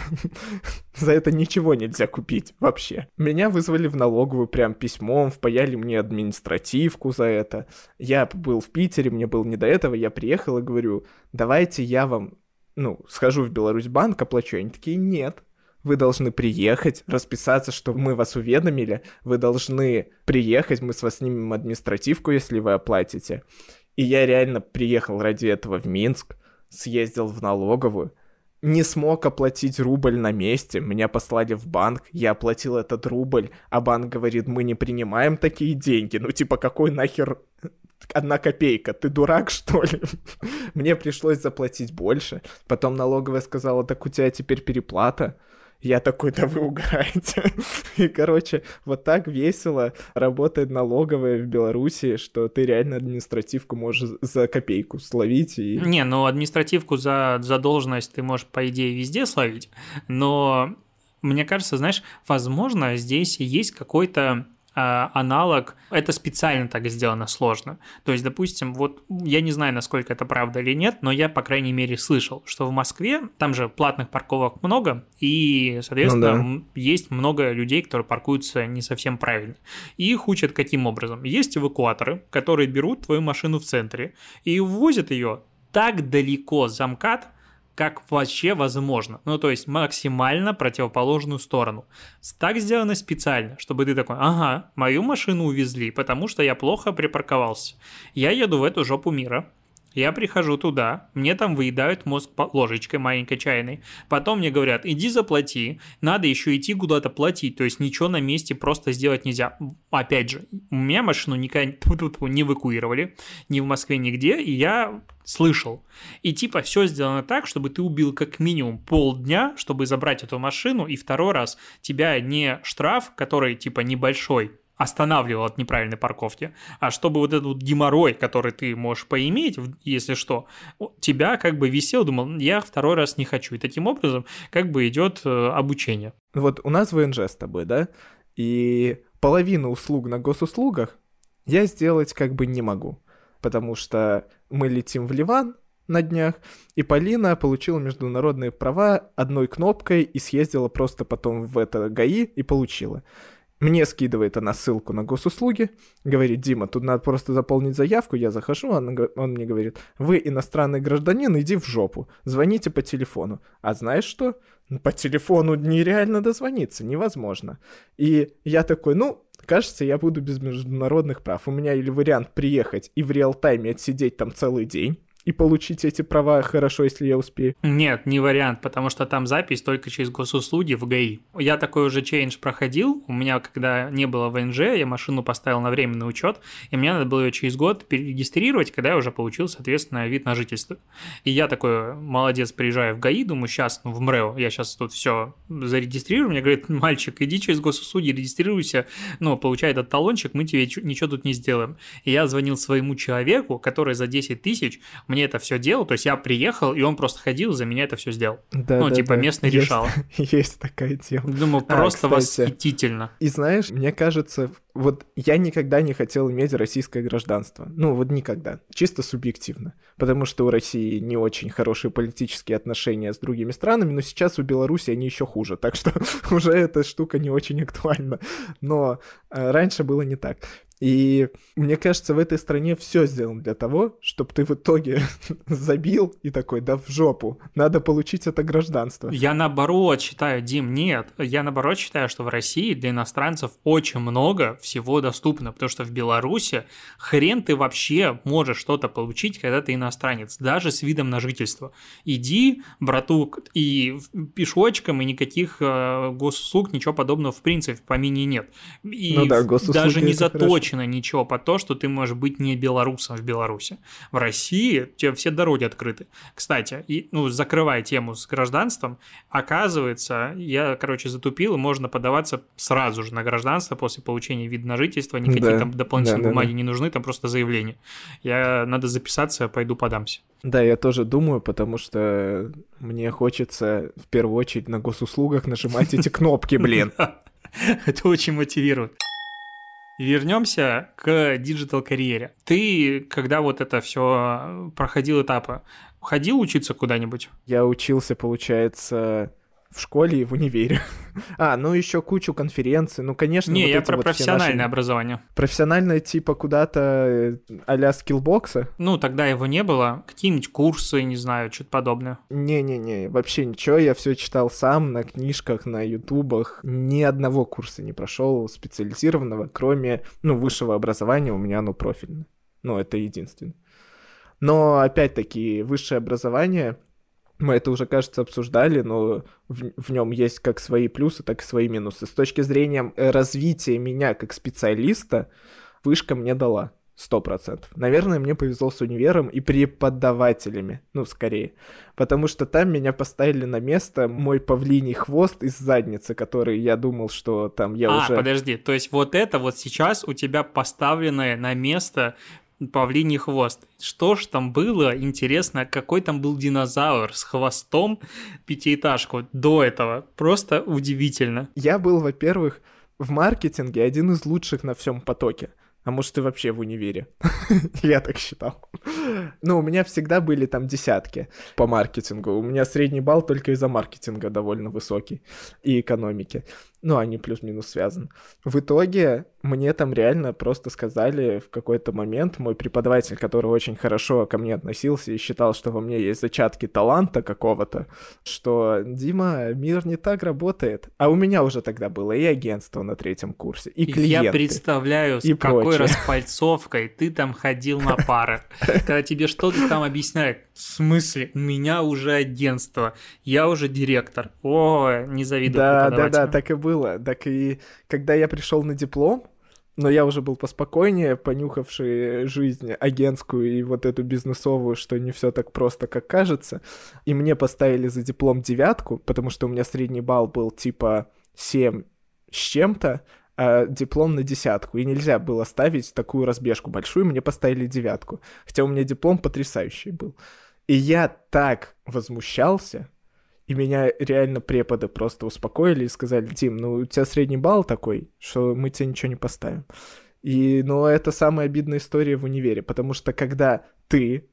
За это ничего нельзя купить вообще. Меня вызвали в налоговую прям письмом, впаяли мне административку за это. Я был в Питере, мне было не до этого, я приехал и говорю, давайте я вам, ну, схожу в Беларусь банк, оплачу. Они такие, нет, вы должны приехать, расписаться, что мы вас уведомили, вы должны приехать, мы с вас снимем административку, если вы оплатите. И я реально приехал ради этого в Минск, съездил в налоговую, не смог оплатить рубль на месте, меня послали в банк, я оплатил этот рубль, а банк говорит, мы не принимаем такие деньги, ну типа какой нахер одна копейка, ты дурак что ли? Мне пришлось заплатить больше, потом налоговая сказала, так у тебя теперь переплата, я такой, да вы угораете. И, короче, вот так весело работает налоговая в Беларуси, что ты реально административку можешь за копейку словить. И... Не, ну административку за задолженность ты можешь, по идее, везде словить, но мне кажется, знаешь, возможно, здесь есть какой-то аналог, это специально так сделано сложно. То есть, допустим, вот я не знаю, насколько это правда или нет, но я, по крайней мере, слышал, что в Москве там же платных парковок много, и, соответственно, ну, да. есть много людей, которые паркуются не совсем правильно. И их учат каким образом? Есть эвакуаторы, которые берут твою машину в центре и ввозят ее так далеко за МКАД, как вообще возможно. Ну, то есть максимально противоположную сторону. Так сделано специально, чтобы ты такой, ага, мою машину увезли, потому что я плохо припарковался. Я еду в эту жопу мира, я прихожу туда, мне там выедают мозг ложечкой маленькой чайной. Потом мне говорят, иди заплати, надо еще идти куда-то платить, то есть ничего на месте просто сделать нельзя. Опять же, у меня машину никогда не эвакуировали, ни в Москве, нигде, и я слышал. И типа все сделано так, чтобы ты убил как минимум полдня, чтобы забрать эту машину, и второй раз тебя не штраф, который типа небольшой, останавливал от неправильной парковки, а чтобы вот этот геморрой, который ты можешь поиметь, если что, тебя как бы висел, думал, я второй раз не хочу. И таким образом как бы идет э, обучение. Вот у нас ВНЖ с тобой, да? И половину услуг на госуслугах я сделать как бы не могу, потому что мы летим в Ливан, на днях, и Полина получила международные права одной кнопкой и съездила просто потом в это ГАИ и получила. Мне скидывает она ссылку на госуслуги, говорит, Дима, тут надо просто заполнить заявку, я захожу, он, он мне говорит, вы иностранный гражданин, иди в жопу, звоните по телефону. А знаешь что? По телефону нереально дозвониться, невозможно. И я такой, ну, кажется, я буду без международных прав. У меня или вариант приехать и в реал-тайме отсидеть там целый день, и получить эти права хорошо, если я успею? Нет, не вариант, потому что там запись только через госуслуги в ГАИ. Я такой уже чейндж проходил. У меня, когда не было ВНЖ, я машину поставил на временный учет, и мне надо было ее через год перерегистрировать, когда я уже получил, соответственно, вид на жительство. И я такой, молодец, приезжаю в ГАИ, думаю, сейчас, ну, в МРЭО, я сейчас тут все зарегистрирую. Мне говорит, мальчик, иди через госуслуги, регистрируйся, ну, получай этот талончик, мы тебе ничего тут не сделаем. И я звонил своему человеку, который за 10 тысяч мне это все делал, то есть я приехал, и он просто ходил, за меня это все сделал. Да, ну, да, типа да. местный есть, решал. Есть такая тема. Думаю, а, просто а, восхитительно. И знаешь, мне кажется, вот я никогда не хотел иметь российское гражданство. Ну, вот никогда. Чисто субъективно. Потому что у России не очень хорошие политические отношения с другими странами, но сейчас у Беларуси они еще хуже. Так что уже эта штука не очень актуальна. Но э, раньше было не так. И мне кажется, в этой стране все сделано для того, чтобы ты в итоге забил и такой, да в жопу, надо получить это гражданство. Я наоборот считаю, Дим, нет, я наоборот считаю, что в России для иностранцев очень много всего доступно, потому что в Беларуси хрен ты вообще можешь что-то получить, когда ты иностранец, даже с видом на жительство. Иди, братук, и пешочком, и никаких э, госуслуг, ничего подобного в принципе по мини нет. И ну да, даже не заточено хорошо. ничего по то, что ты можешь быть не белорусом в Беларуси. В России тебе все дороги открыты. Кстати, и, ну, закрывая тему с гражданством, оказывается, я, короче, затупил, и можно подаваться сразу же на гражданство после получения вида на жительство, никакие да, там дополнительные да, бумаги да, да. не нужны, там просто заявление. Я надо записаться, пойду подамся. Да, я тоже думаю, потому что мне хочется в первую очередь на госуслугах нажимать эти кнопки, блин. Это очень мотивирует. Вернемся к digital-карьере. Ты, когда вот это все проходил этапы, ходил учиться куда-нибудь? Я учился, получается, в школе и в универе. а, ну еще кучу конференций, ну, конечно. Не, вот я про вот профессиональное наши... образование. Профессиональное типа куда-то э, а-ля скиллбокса? Ну, тогда его не было. Какие-нибудь курсы, не знаю, что-то подобное. Не-не-не, вообще ничего, я все читал сам на книжках, на ютубах. Ни одного курса не прошел специализированного, кроме, ну, высшего образования у меня оно профильное. Ну, это единственное. Но, опять-таки, высшее образование мы это уже, кажется, обсуждали, но в, в нем есть как свои плюсы, так и свои минусы. С точки зрения э, развития меня как специалиста, вышка мне дала. Сто процентов. Наверное, мне повезло с универом и преподавателями, ну, скорее. Потому что там меня поставили на место мой павлиний хвост из задницы, который я думал, что там я а, уже... А, подожди, то есть вот это вот сейчас у тебя поставленное на место павлиний хвост. Что ж там было, интересно, какой там был динозавр с хвостом пятиэтажку до этого. Просто удивительно. Я был, во-первых, в маркетинге один из лучших на всем потоке. А может, и вообще в универе. Я так считал. Ну, у меня всегда были там десятки по маркетингу. У меня средний балл только из-за маркетинга довольно высокий и экономики. Ну, они плюс-минус связаны. В итоге мне там реально просто сказали в какой-то момент, мой преподаватель, который очень хорошо ко мне относился и считал, что во мне есть зачатки таланта какого-то, что «Дима, мир не так работает». А у меня уже тогда было и агентство на третьем курсе, и клиенты. Я представляю, с и какой прочее. распальцовкой ты там ходил на пары, когда тебе что-то там объясняют. В смысле? У меня уже агентство, я уже директор. О, не завидую Да, да, да, так и было. Так и когда я пришел на диплом, но я уже был поспокойнее, понюхавший жизнь агентскую и вот эту бизнесовую, что не все так просто, как кажется. И мне поставили за диплом девятку, потому что у меня средний балл был типа 7 с чем-то, а диплом на десятку. И нельзя было ставить такую разбежку большую, мне поставили девятку. Хотя у меня диплом потрясающий был. И я так возмущался, и меня реально преподы просто успокоили и сказали, Тим, ну у тебя средний балл такой, что мы тебе ничего не поставим. И, ну, это самая обидная история в универе, потому что когда ты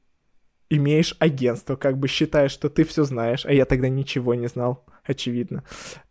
имеешь агентство, как бы считаешь, что ты все знаешь, а я тогда ничего не знал, очевидно.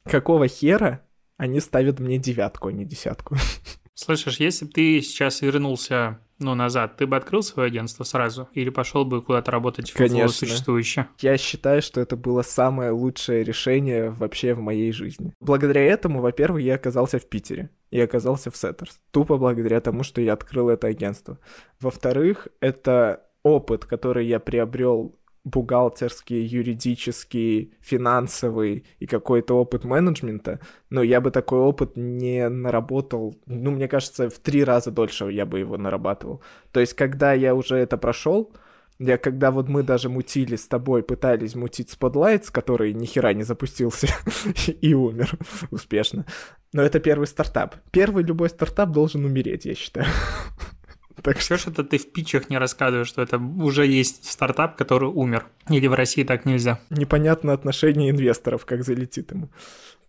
Какого хера они ставят мне девятку, а не десятку? Слышишь, если бы ты сейчас вернулся ну, назад, ты бы открыл свое агентство сразу? Или пошел бы куда-то работать Конечно. в существующее? Я считаю, что это было самое лучшее решение вообще в моей жизни. Благодаря этому, во-первых, я оказался в Питере. И оказался в Сеттерс. Тупо благодаря тому, что я открыл это агентство. Во-вторых, это опыт, который я приобрел бухгалтерский, юридический, финансовый и какой-то опыт менеджмента, но я бы такой опыт не наработал, ну, мне кажется, в три раза дольше я бы его нарабатывал. То есть, когда я уже это прошел, я когда вот мы даже мутили с тобой, пытались мутить Spotlights, который ни хера не запустился и умер успешно. Но это первый стартап. Первый любой стартап должен умереть, я считаю. Так что что-то ты в питчах не рассказываешь, что это уже есть стартап, который умер. Или в России так нельзя. Непонятно отношение инвесторов, как залетит ему.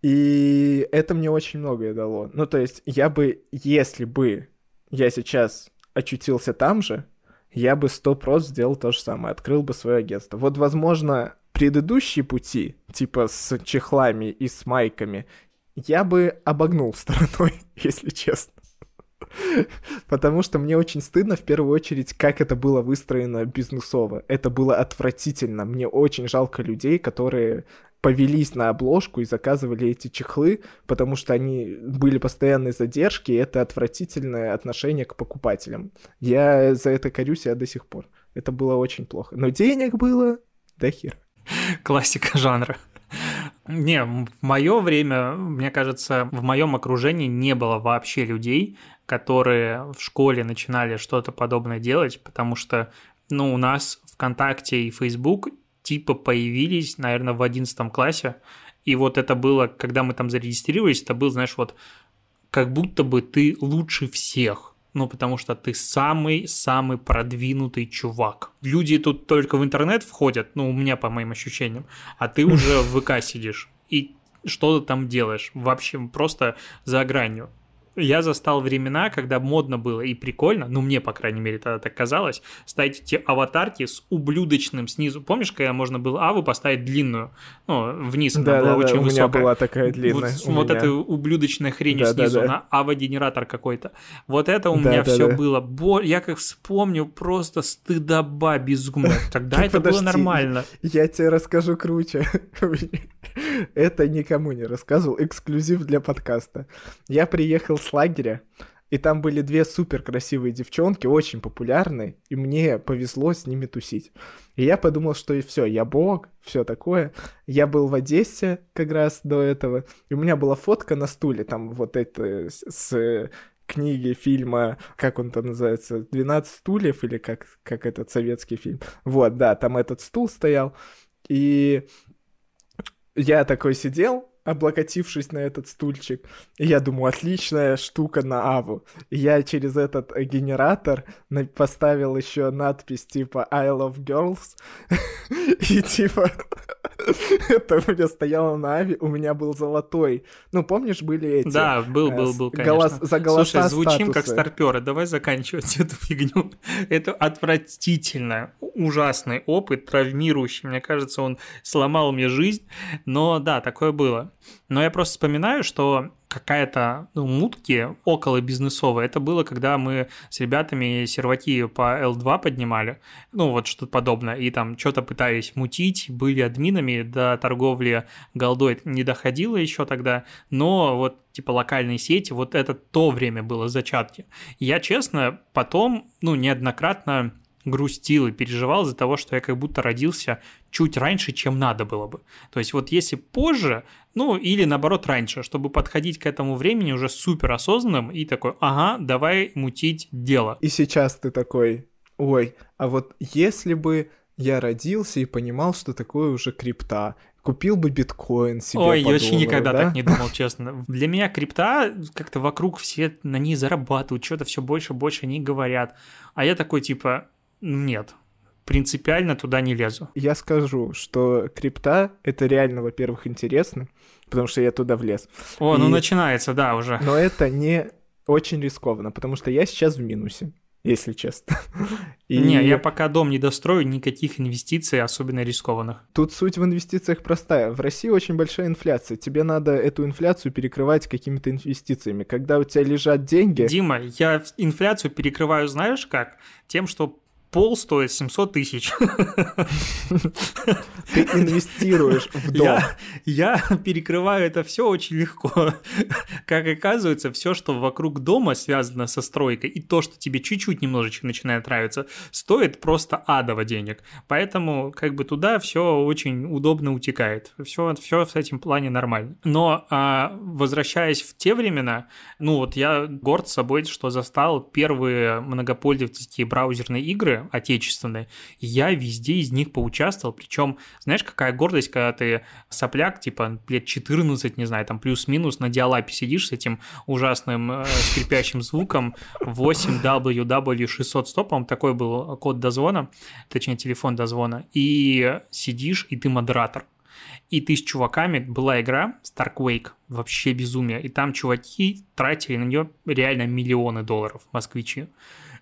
И это мне очень многое дало. Ну, то есть, я бы, если бы я сейчас очутился там же, я бы сто прост сделал то же самое, открыл бы свое агентство. Вот, возможно, предыдущие пути, типа с чехлами и с майками, я бы обогнул стороной, если честно. Потому что мне очень стыдно, в первую очередь, как это было выстроено бизнесово. Это было отвратительно. Мне очень жалко людей, которые повелись на обложку и заказывали эти чехлы, потому что они были постоянной задержки, и это отвратительное отношение к покупателям. Я за это корюсь я до сих пор. Это было очень плохо. Но денег было до хера. Классика жанра. Не, в мое время, мне кажется, в моем окружении не было вообще людей, которые в школе начинали что-то подобное делать, потому что, ну, у нас ВКонтакте и Facebook типа появились, наверное, в 11 классе, и вот это было, когда мы там зарегистрировались, это был, знаешь, вот как будто бы ты лучше всех. Ну, потому что ты самый-самый продвинутый чувак. Люди тут только в интернет входят, ну, у меня по моим ощущениям, а ты уже в ВК сидишь и что ты там делаешь. Вообще просто за гранью я застал времена, когда модно было и прикольно, ну мне, по крайней мере, тогда так казалось, ставить эти аватарки с ублюдочным снизу. Помнишь, когда можно было аву поставить длинную? Ну, вниз да, она была да, очень да, у высокая. меня была такая длинная. Вот, вот эта ублюдочная хрень да, снизу, да, да. на ава-генератор какой-то. Вот это у Да, меня да, все да. было. Бо... Я как вспомню, просто стыдоба безумная. Тогда это было нормально. Я тебе расскажу круче. Это никому не рассказывал, эксклюзив для подкаста. Я приехал с лагеря, и там были две супер красивые девчонки, очень популярные, и мне повезло с ними тусить. И я подумал, что и все, я бог, все такое. Я был в Одессе как раз до этого, и у меня была фотка на стуле, там вот это с- книги фильма, как он там называется, «12 стульев» или как, как этот советский фильм. Вот, да, там этот стул стоял, и я такой сидел, облокотившись на этот стульчик, и я думаю, отличная штука на Аву. И я через этот э, генератор поставил еще надпись типа I love girls, и типа это у меня стояло на Аве, у меня был золотой. Ну, помнишь, были эти... Да, был, э, был, был, конечно. голос- за голоса Слушай, звучим как старперы. Давай заканчивать эту фигню. Это отвратительно, ужасный опыт, травмирующий. Мне кажется, он сломал мне жизнь. Но да, такое было. Но я просто вспоминаю, что какая-то ну, мутки около бизнесовая. Это было, когда мы с ребятами серваки по L2 поднимали, ну вот что-то подобное, и там что-то пытались мутить, были админами, до торговли голдой не доходило еще тогда, но вот типа локальные сети, вот это то время было зачатки. Я, честно, потом, ну, неоднократно грустил и переживал из-за того, что я как будто родился чуть раньше, чем надо было бы. То есть вот если позже, ну или наоборот раньше, чтобы подходить к этому времени уже супер осознанным и такой, ага, давай мутить дело. И сейчас ты такой, ой, а вот если бы я родился и понимал, что такое уже крипта, купил бы биткоин себе Ой, я вообще никогда да? так не думал, честно. Для меня крипта как-то вокруг все на ней зарабатывают, что-то все больше и больше они говорят. А я такой типа, нет, принципиально туда не лезу. Я скажу, что крипта — это реально, во-первых, интересно, потому что я туда влез. О, ну И- начинается, да, уже. Но это не очень рискованно, потому что я сейчас в минусе, если честно. И Не, я пока дом не дострою, никаких инвестиций, особенно рискованных. Тут суть в инвестициях простая. В России очень большая инфляция. Тебе надо эту инфляцию перекрывать какими-то инвестициями. Когда у тебя лежат деньги... Дима, я инфляцию перекрываю, знаешь как? Тем, что пол стоит 700 тысяч. Ты инвестируешь в дом. Я, я перекрываю это все очень легко. Как оказывается, все, что вокруг дома связано со стройкой, и то, что тебе чуть-чуть немножечко начинает нравиться, стоит просто адово денег. Поэтому как бы туда все очень удобно утекает. Все, все в этом плане нормально. Но а, возвращаясь в те времена, ну вот я горд собой, что застал первые многопользовательские браузерные игры отечественные. И Я везде из них поучаствовал. Причем, знаешь, какая гордость, когда ты сопляк, типа лет 14, не знаю, там плюс-минус на диалапе сидишь с этим ужасным э, скрипящим звуком 8WW600 стопом, такой был код дозвона, точнее телефон дозвона, и сидишь, и ты модератор. И ты с чуваками, была игра Stark Wake, вообще безумие, и там чуваки тратили на нее реально миллионы долларов, москвичи.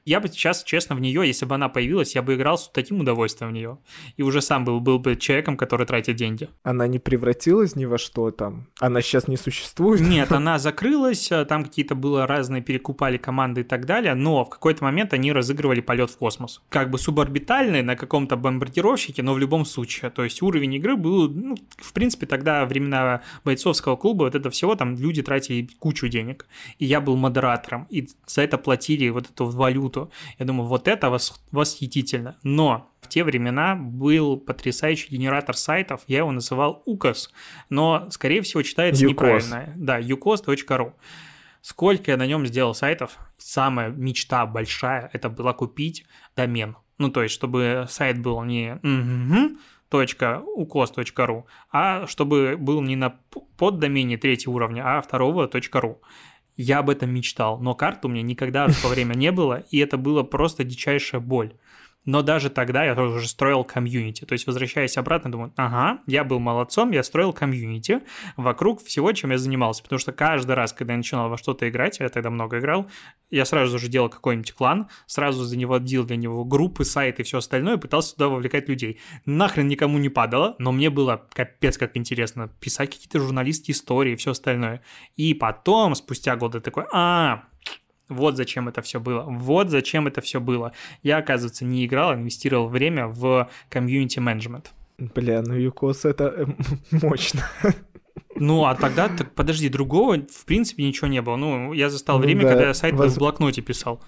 Я бы сейчас, честно, в нее, если бы она появилась, я бы играл с таким удовольствием в нее. И уже сам был, был бы человеком, который тратит деньги. Она не превратилась ни во что там? Она сейчас не существует? Нет, она закрылась, э, там какие-то было разные, перекупали команды и так далее, но в какой-то момент они разыгрывали полет в космос. Как бы суборбитальный на каком-то бомбардировщике, но в любом случае. То есть уровень игры был, ну, в принципе, тогда времена бойцовского клуба, вот это всего, там люди тратили кучу денег. И я был модератором, и за это платили вот эту валюту круто. Я думаю, вот это вос- восхитительно. Но в те времена был потрясающий генератор сайтов, я его называл UCOS, но, скорее всего, читается UCOS. неправильно. Да, ucos.ru. Сколько я на нем сделал сайтов, самая мечта большая, это была купить домен. Ну, то есть, чтобы сайт был не .ucos.ru, а чтобы был не на поддомене третьего уровня, а второго .ru. Я об этом мечтал, но карты у меня никогда в то время не было, и это было просто дичайшая боль. Но даже тогда я уже строил комьюнити. То есть, возвращаясь обратно, думаю, ага, я был молодцом, я строил комьюнити вокруг всего, чем я занимался. Потому что каждый раз, когда я начинал во что-то играть, я тогда много играл, я сразу же делал какой-нибудь клан, сразу за него делал для него группы, сайты и все остальное, пытался туда вовлекать людей. Нахрен никому не падало, но мне было капец как интересно писать какие-то журналистские истории и все остальное. И потом, спустя годы, такой, а, вот зачем это все было. Вот зачем это все было. Я, оказывается, не играл, а инвестировал время в комьюнити менеджмент. Бля, ну uCoz это э, мощно. Ну, а тогда, так подожди, другого, в принципе, ничего не было. Ну, я застал Ну время, да, когда я сайт воз- в блокноте писал.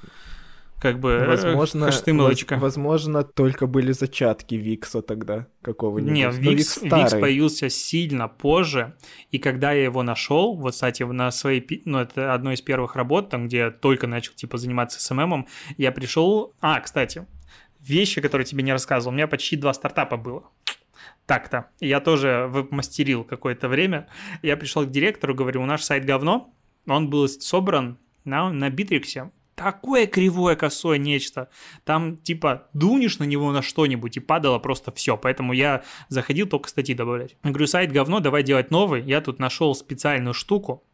Как бы, Возможно, HTML-очка. воз- возможно, только были зачатки Викса тогда какого-нибудь. Не, Но Викс, Ну, старый. Викс появился сильно позже, и когда я его нашел, вот, кстати, на своей, ну, это одной из первых работ, там, где я только начал, типа, заниматься SMM ом, я пришел... А, кстати, вещи, которые тебе не рассказывал, у меня почти два стартапа было. Так-то. Я тоже мастерил какое-то время. Я пришел к директору, говорю, у наш сайт говно. Он был собран на, на Битриксе. Такое кривое, косое нечто. Там, типа, дунешь на него на что-нибудь, и падало просто все. Поэтому я заходил только статьи добавлять. Я говорю, сайт говно, давай делать новый. Я тут нашел специальную штуку.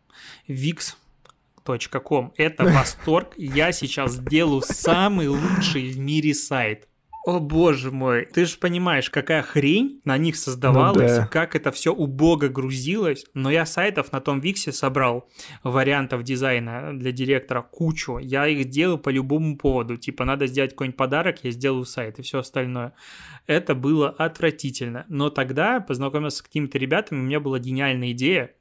Wix.com. Это восторг. Я сейчас сделаю самый лучший в мире сайт. О боже мой, ты же понимаешь, какая хрень на них создавалась, Ну да. как это все убого грузилось. Но я сайтов на том Виксе собрал вариантов дизайна для директора кучу. Я их делаю по любому поводу. Типа, надо сделать какой-нибудь подарок, я сделаю сайт и все остальное. Это было отвратительно. Но тогда познакомился с какими-то ребятами, у меня была гениальная идея.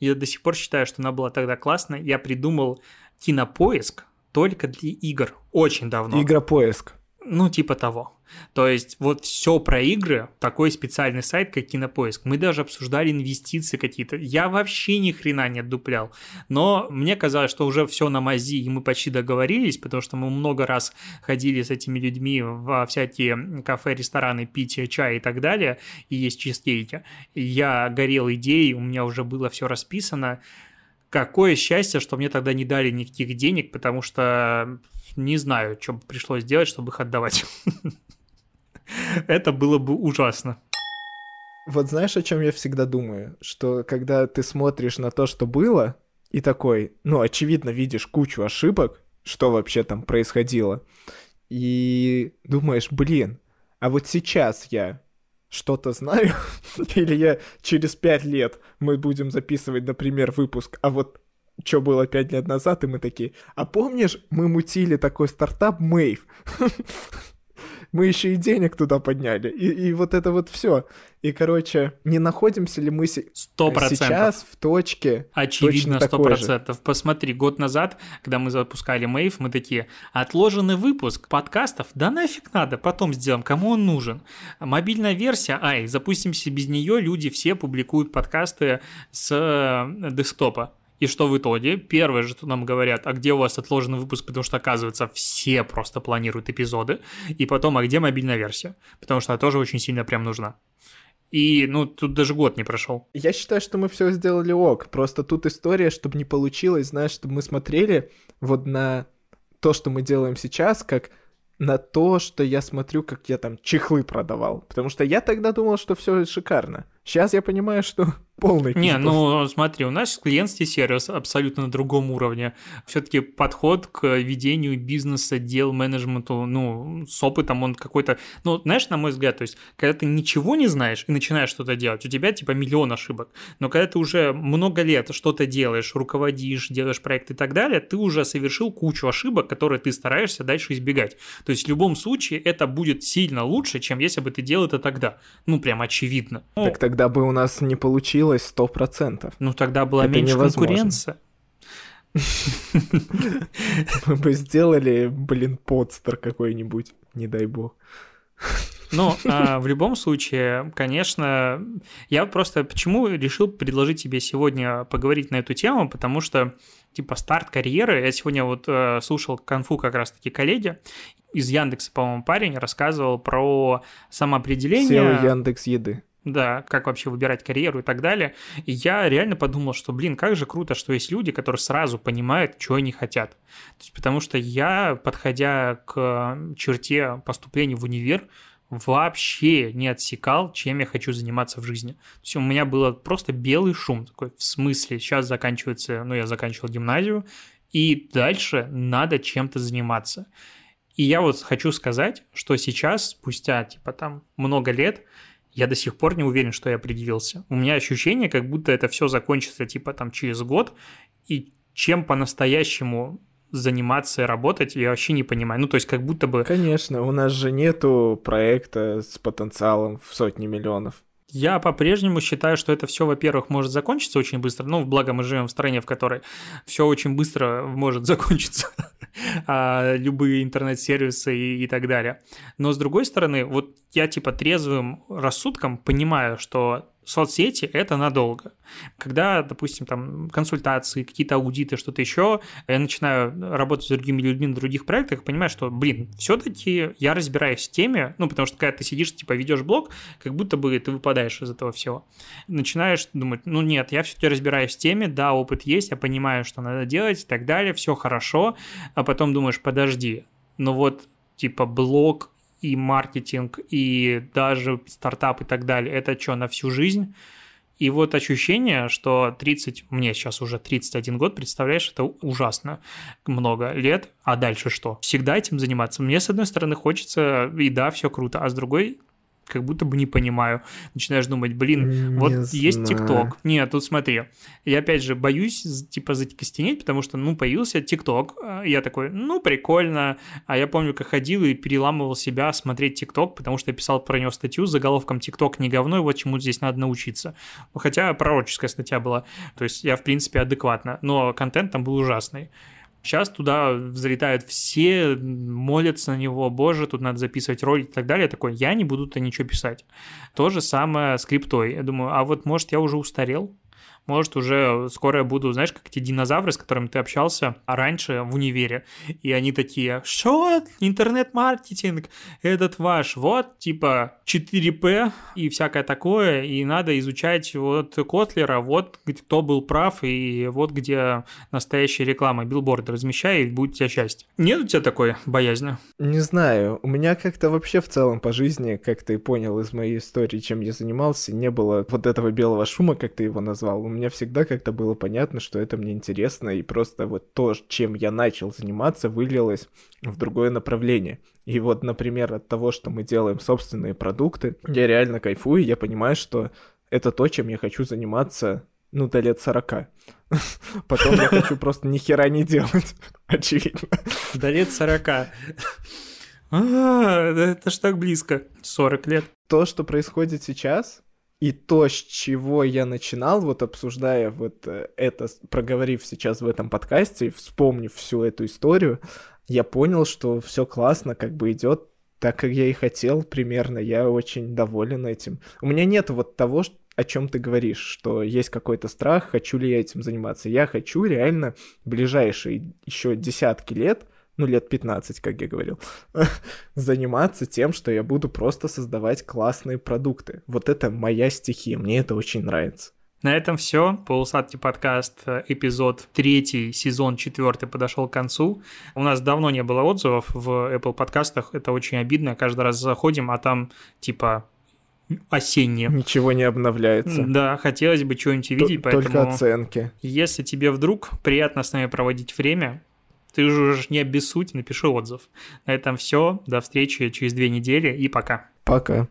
Я до сих пор считаю, что она была тогда классная. Я придумал кинопоиск только для игр. Очень давно. Игропоиск. Ну, типа того. То есть вот все про игры, такой специальный сайт, как Кинопоиск. Мы даже обсуждали инвестиции какие-то. Я вообще ни хрена не отдуплял. Но мне казалось, что уже все на мази, и мы почти договорились, потому что мы много раз ходили с этими людьми во всякие кафе, рестораны, пить чай и так далее, и есть чизкейки. Я горел идеей, у меня уже было все расписано. Какое счастье, что мне тогда не дали никаких денег, потому что не знаю, что пришлось делать, чтобы их отдавать. Это было бы ужасно. Вот знаешь, о чем я всегда думаю? Что когда ты смотришь на то, что было, и такой, ну, очевидно, видишь кучу ошибок, что вообще там происходило, и думаешь, блин, а вот сейчас я что-то знаю, или я через пять лет мы будем записывать, например, выпуск, а вот что было пять лет назад, и мы такие, а помнишь, мы мутили такой стартап Мэйв? мы еще и денег туда подняли. И, и вот это вот все. И, короче, не находимся ли мы се- Сто процентов. сейчас в точке Очевидно, точно сто такой же? процентов. Посмотри, год назад, когда мы запускали Мэйв, мы такие, отложенный выпуск подкастов, да нафиг надо, потом сделаем, кому он нужен. Мобильная версия, ай, запустимся без нее, люди все публикуют подкасты с э, десктопа. И что в итоге? Первое же, что нам говорят, а где у вас отложенный выпуск, потому что, оказывается, все просто планируют эпизоды. И потом, а где мобильная версия? Потому что она тоже очень сильно прям нужна. И, ну, тут даже год не прошел. Я считаю, что мы все сделали ок. Просто тут история, чтобы не получилось, знаешь, чтобы мы смотрели вот на то, что мы делаем сейчас, как на то, что я смотрю, как я там чехлы продавал. Потому что я тогда думал, что все шикарно. Сейчас я понимаю, что полный Не, ну смотри, у нас клиентский сервис абсолютно на другом уровне. Все-таки подход к ведению бизнеса, дел, менеджменту, ну, с опытом он какой-то... Ну, знаешь, на мой взгляд, то есть, когда ты ничего не знаешь и начинаешь что-то делать, у тебя типа миллион ошибок. Но когда ты уже много лет что-то делаешь, руководишь, делаешь проекты и так далее, ты уже совершил кучу ошибок, которые ты стараешься дальше избегать. То есть, в любом случае, это будет сильно лучше, чем если бы ты делал это тогда. Ну, прям очевидно. Так тогда бы у нас не получилось получилось сто процентов. Ну тогда была Это меньше невозможно. конкуренция. Мы бы сделали, блин, подстер какой-нибудь, не дай бог. Ну, а, в любом случае, конечно, я просто почему решил предложить тебе сегодня поговорить на эту тему, потому что, типа, старт карьеры, я сегодня вот э, слушал конфу как раз-таки коллеги, из Яндекса, по-моему, парень рассказывал про самоопределение. SEO Яндекс Еды. Да, как вообще выбирать карьеру и так далее. И я реально подумал, что, блин, как же круто, что есть люди, которые сразу понимают, что они хотят. То есть, потому что я, подходя к черте поступления в универ, вообще не отсекал, чем я хочу заниматься в жизни. То есть у меня было просто белый шум такой, в смысле, сейчас заканчивается, ну, я заканчивал гимназию, и дальше надо чем-то заниматься. И я вот хочу сказать, что сейчас, спустя, типа, там, много лет, я до сих пор не уверен, что я определился. У меня ощущение, как будто это все закончится типа там через год, и чем по-настоящему заниматься и работать, я вообще не понимаю. Ну, то есть как будто бы... Конечно, у нас же нету проекта с потенциалом в сотни миллионов. Я по-прежнему считаю, что это все, во-первых, может закончиться очень быстро. Ну, благо мы живем в стране, в которой все очень быстро может закончиться. а, любые интернет-сервисы и, и так далее. Но с другой стороны, вот я типа трезвым рассудком понимаю, что соцсети — это надолго. Когда, допустим, там консультации, какие-то аудиты, что-то еще, я начинаю работать с другими людьми на других проектах, понимаю, что, блин, все-таки я разбираюсь в теме, ну, потому что когда ты сидишь, типа, ведешь блог, как будто бы ты выпадаешь из этого всего. Начинаешь думать, ну, нет, я все-таки разбираюсь в теме, да, опыт есть, я понимаю, что надо делать и так далее, все хорошо, а потом думаешь, подожди, но вот типа блог и маркетинг, и даже стартап и так далее, это что, на всю жизнь? И вот ощущение, что 30, мне сейчас уже 31 год, представляешь, это ужасно много лет, а дальше что? Всегда этим заниматься. Мне, с одной стороны, хочется, и да, все круто, а с другой, как будто бы не понимаю. Начинаешь думать, блин, не вот знаю. есть ТикТок. Нет, тут смотри. Я опять же боюсь, типа, закостенеть, потому что, ну, появился ТикТок. А, я такой, ну, прикольно. А я помню, как ходил и переламывал себя смотреть ТикТок, потому что я писал про него статью с заголовком «ТикТок не говно, и вот чему здесь надо научиться». Хотя пророческая статья была. То есть я, в принципе, адекватно. Но контент там был ужасный. Сейчас туда взлетают все, молятся на него, боже, тут надо записывать ролик и так далее. Я такой, я не буду-то ничего писать. То же самое с криптой. Я думаю, а вот может я уже устарел? Может, уже скоро я буду, знаешь, как эти динозавры, с которыми ты общался раньше в универе, и они такие, что, интернет-маркетинг, этот ваш, вот, типа, 4P и всякое такое, и надо изучать вот Котлера, вот кто был прав, и вот где настоящая реклама, билборды размещай, и будет у тебя счастье. Нет у тебя такой боязни? Не знаю, у меня как-то вообще в целом по жизни, как ты понял из моей истории, чем я занимался, не было вот этого белого шума, как ты его назвал, меня всегда как-то было понятно, что это мне интересно, и просто вот то, чем я начал заниматься, вылилось в другое направление. И вот, например, от того, что мы делаем собственные продукты, я реально кайфую, я понимаю, что это то, чем я хочу заниматься, ну, до лет 40. Потом я хочу просто ни хера не делать, очевидно. До лет 40. А, это ж так близко. 40 лет. То, что происходит сейчас, и то, с чего я начинал, вот обсуждая вот э, это, проговорив сейчас в этом подкасте и вспомнив всю эту историю, я понял, что все классно как бы идет так, как я и хотел примерно. Я очень доволен этим. У меня нет вот того, о чем ты говоришь, что есть какой-то страх, хочу ли я этим заниматься. Я хочу реально ближайшие еще десятки лет ну, лет 15, как я говорил, заниматься тем, что я буду просто создавать классные продукты. Вот это моя стихия, мне это очень нравится. На этом все. Полусадки подкаст, эпизод третий, сезон четвертый подошел к концу. У нас давно не было отзывов в Apple подкастах. Это очень обидно. Каждый раз заходим, а там типа осеннее. Ничего не обновляется. Да, хотелось бы что-нибудь увидеть, поэтому... Только оценки. Если тебе вдруг приятно с нами проводить время, ты же не обессудь, напиши отзыв. На этом все. До встречи через две недели и пока. Пока.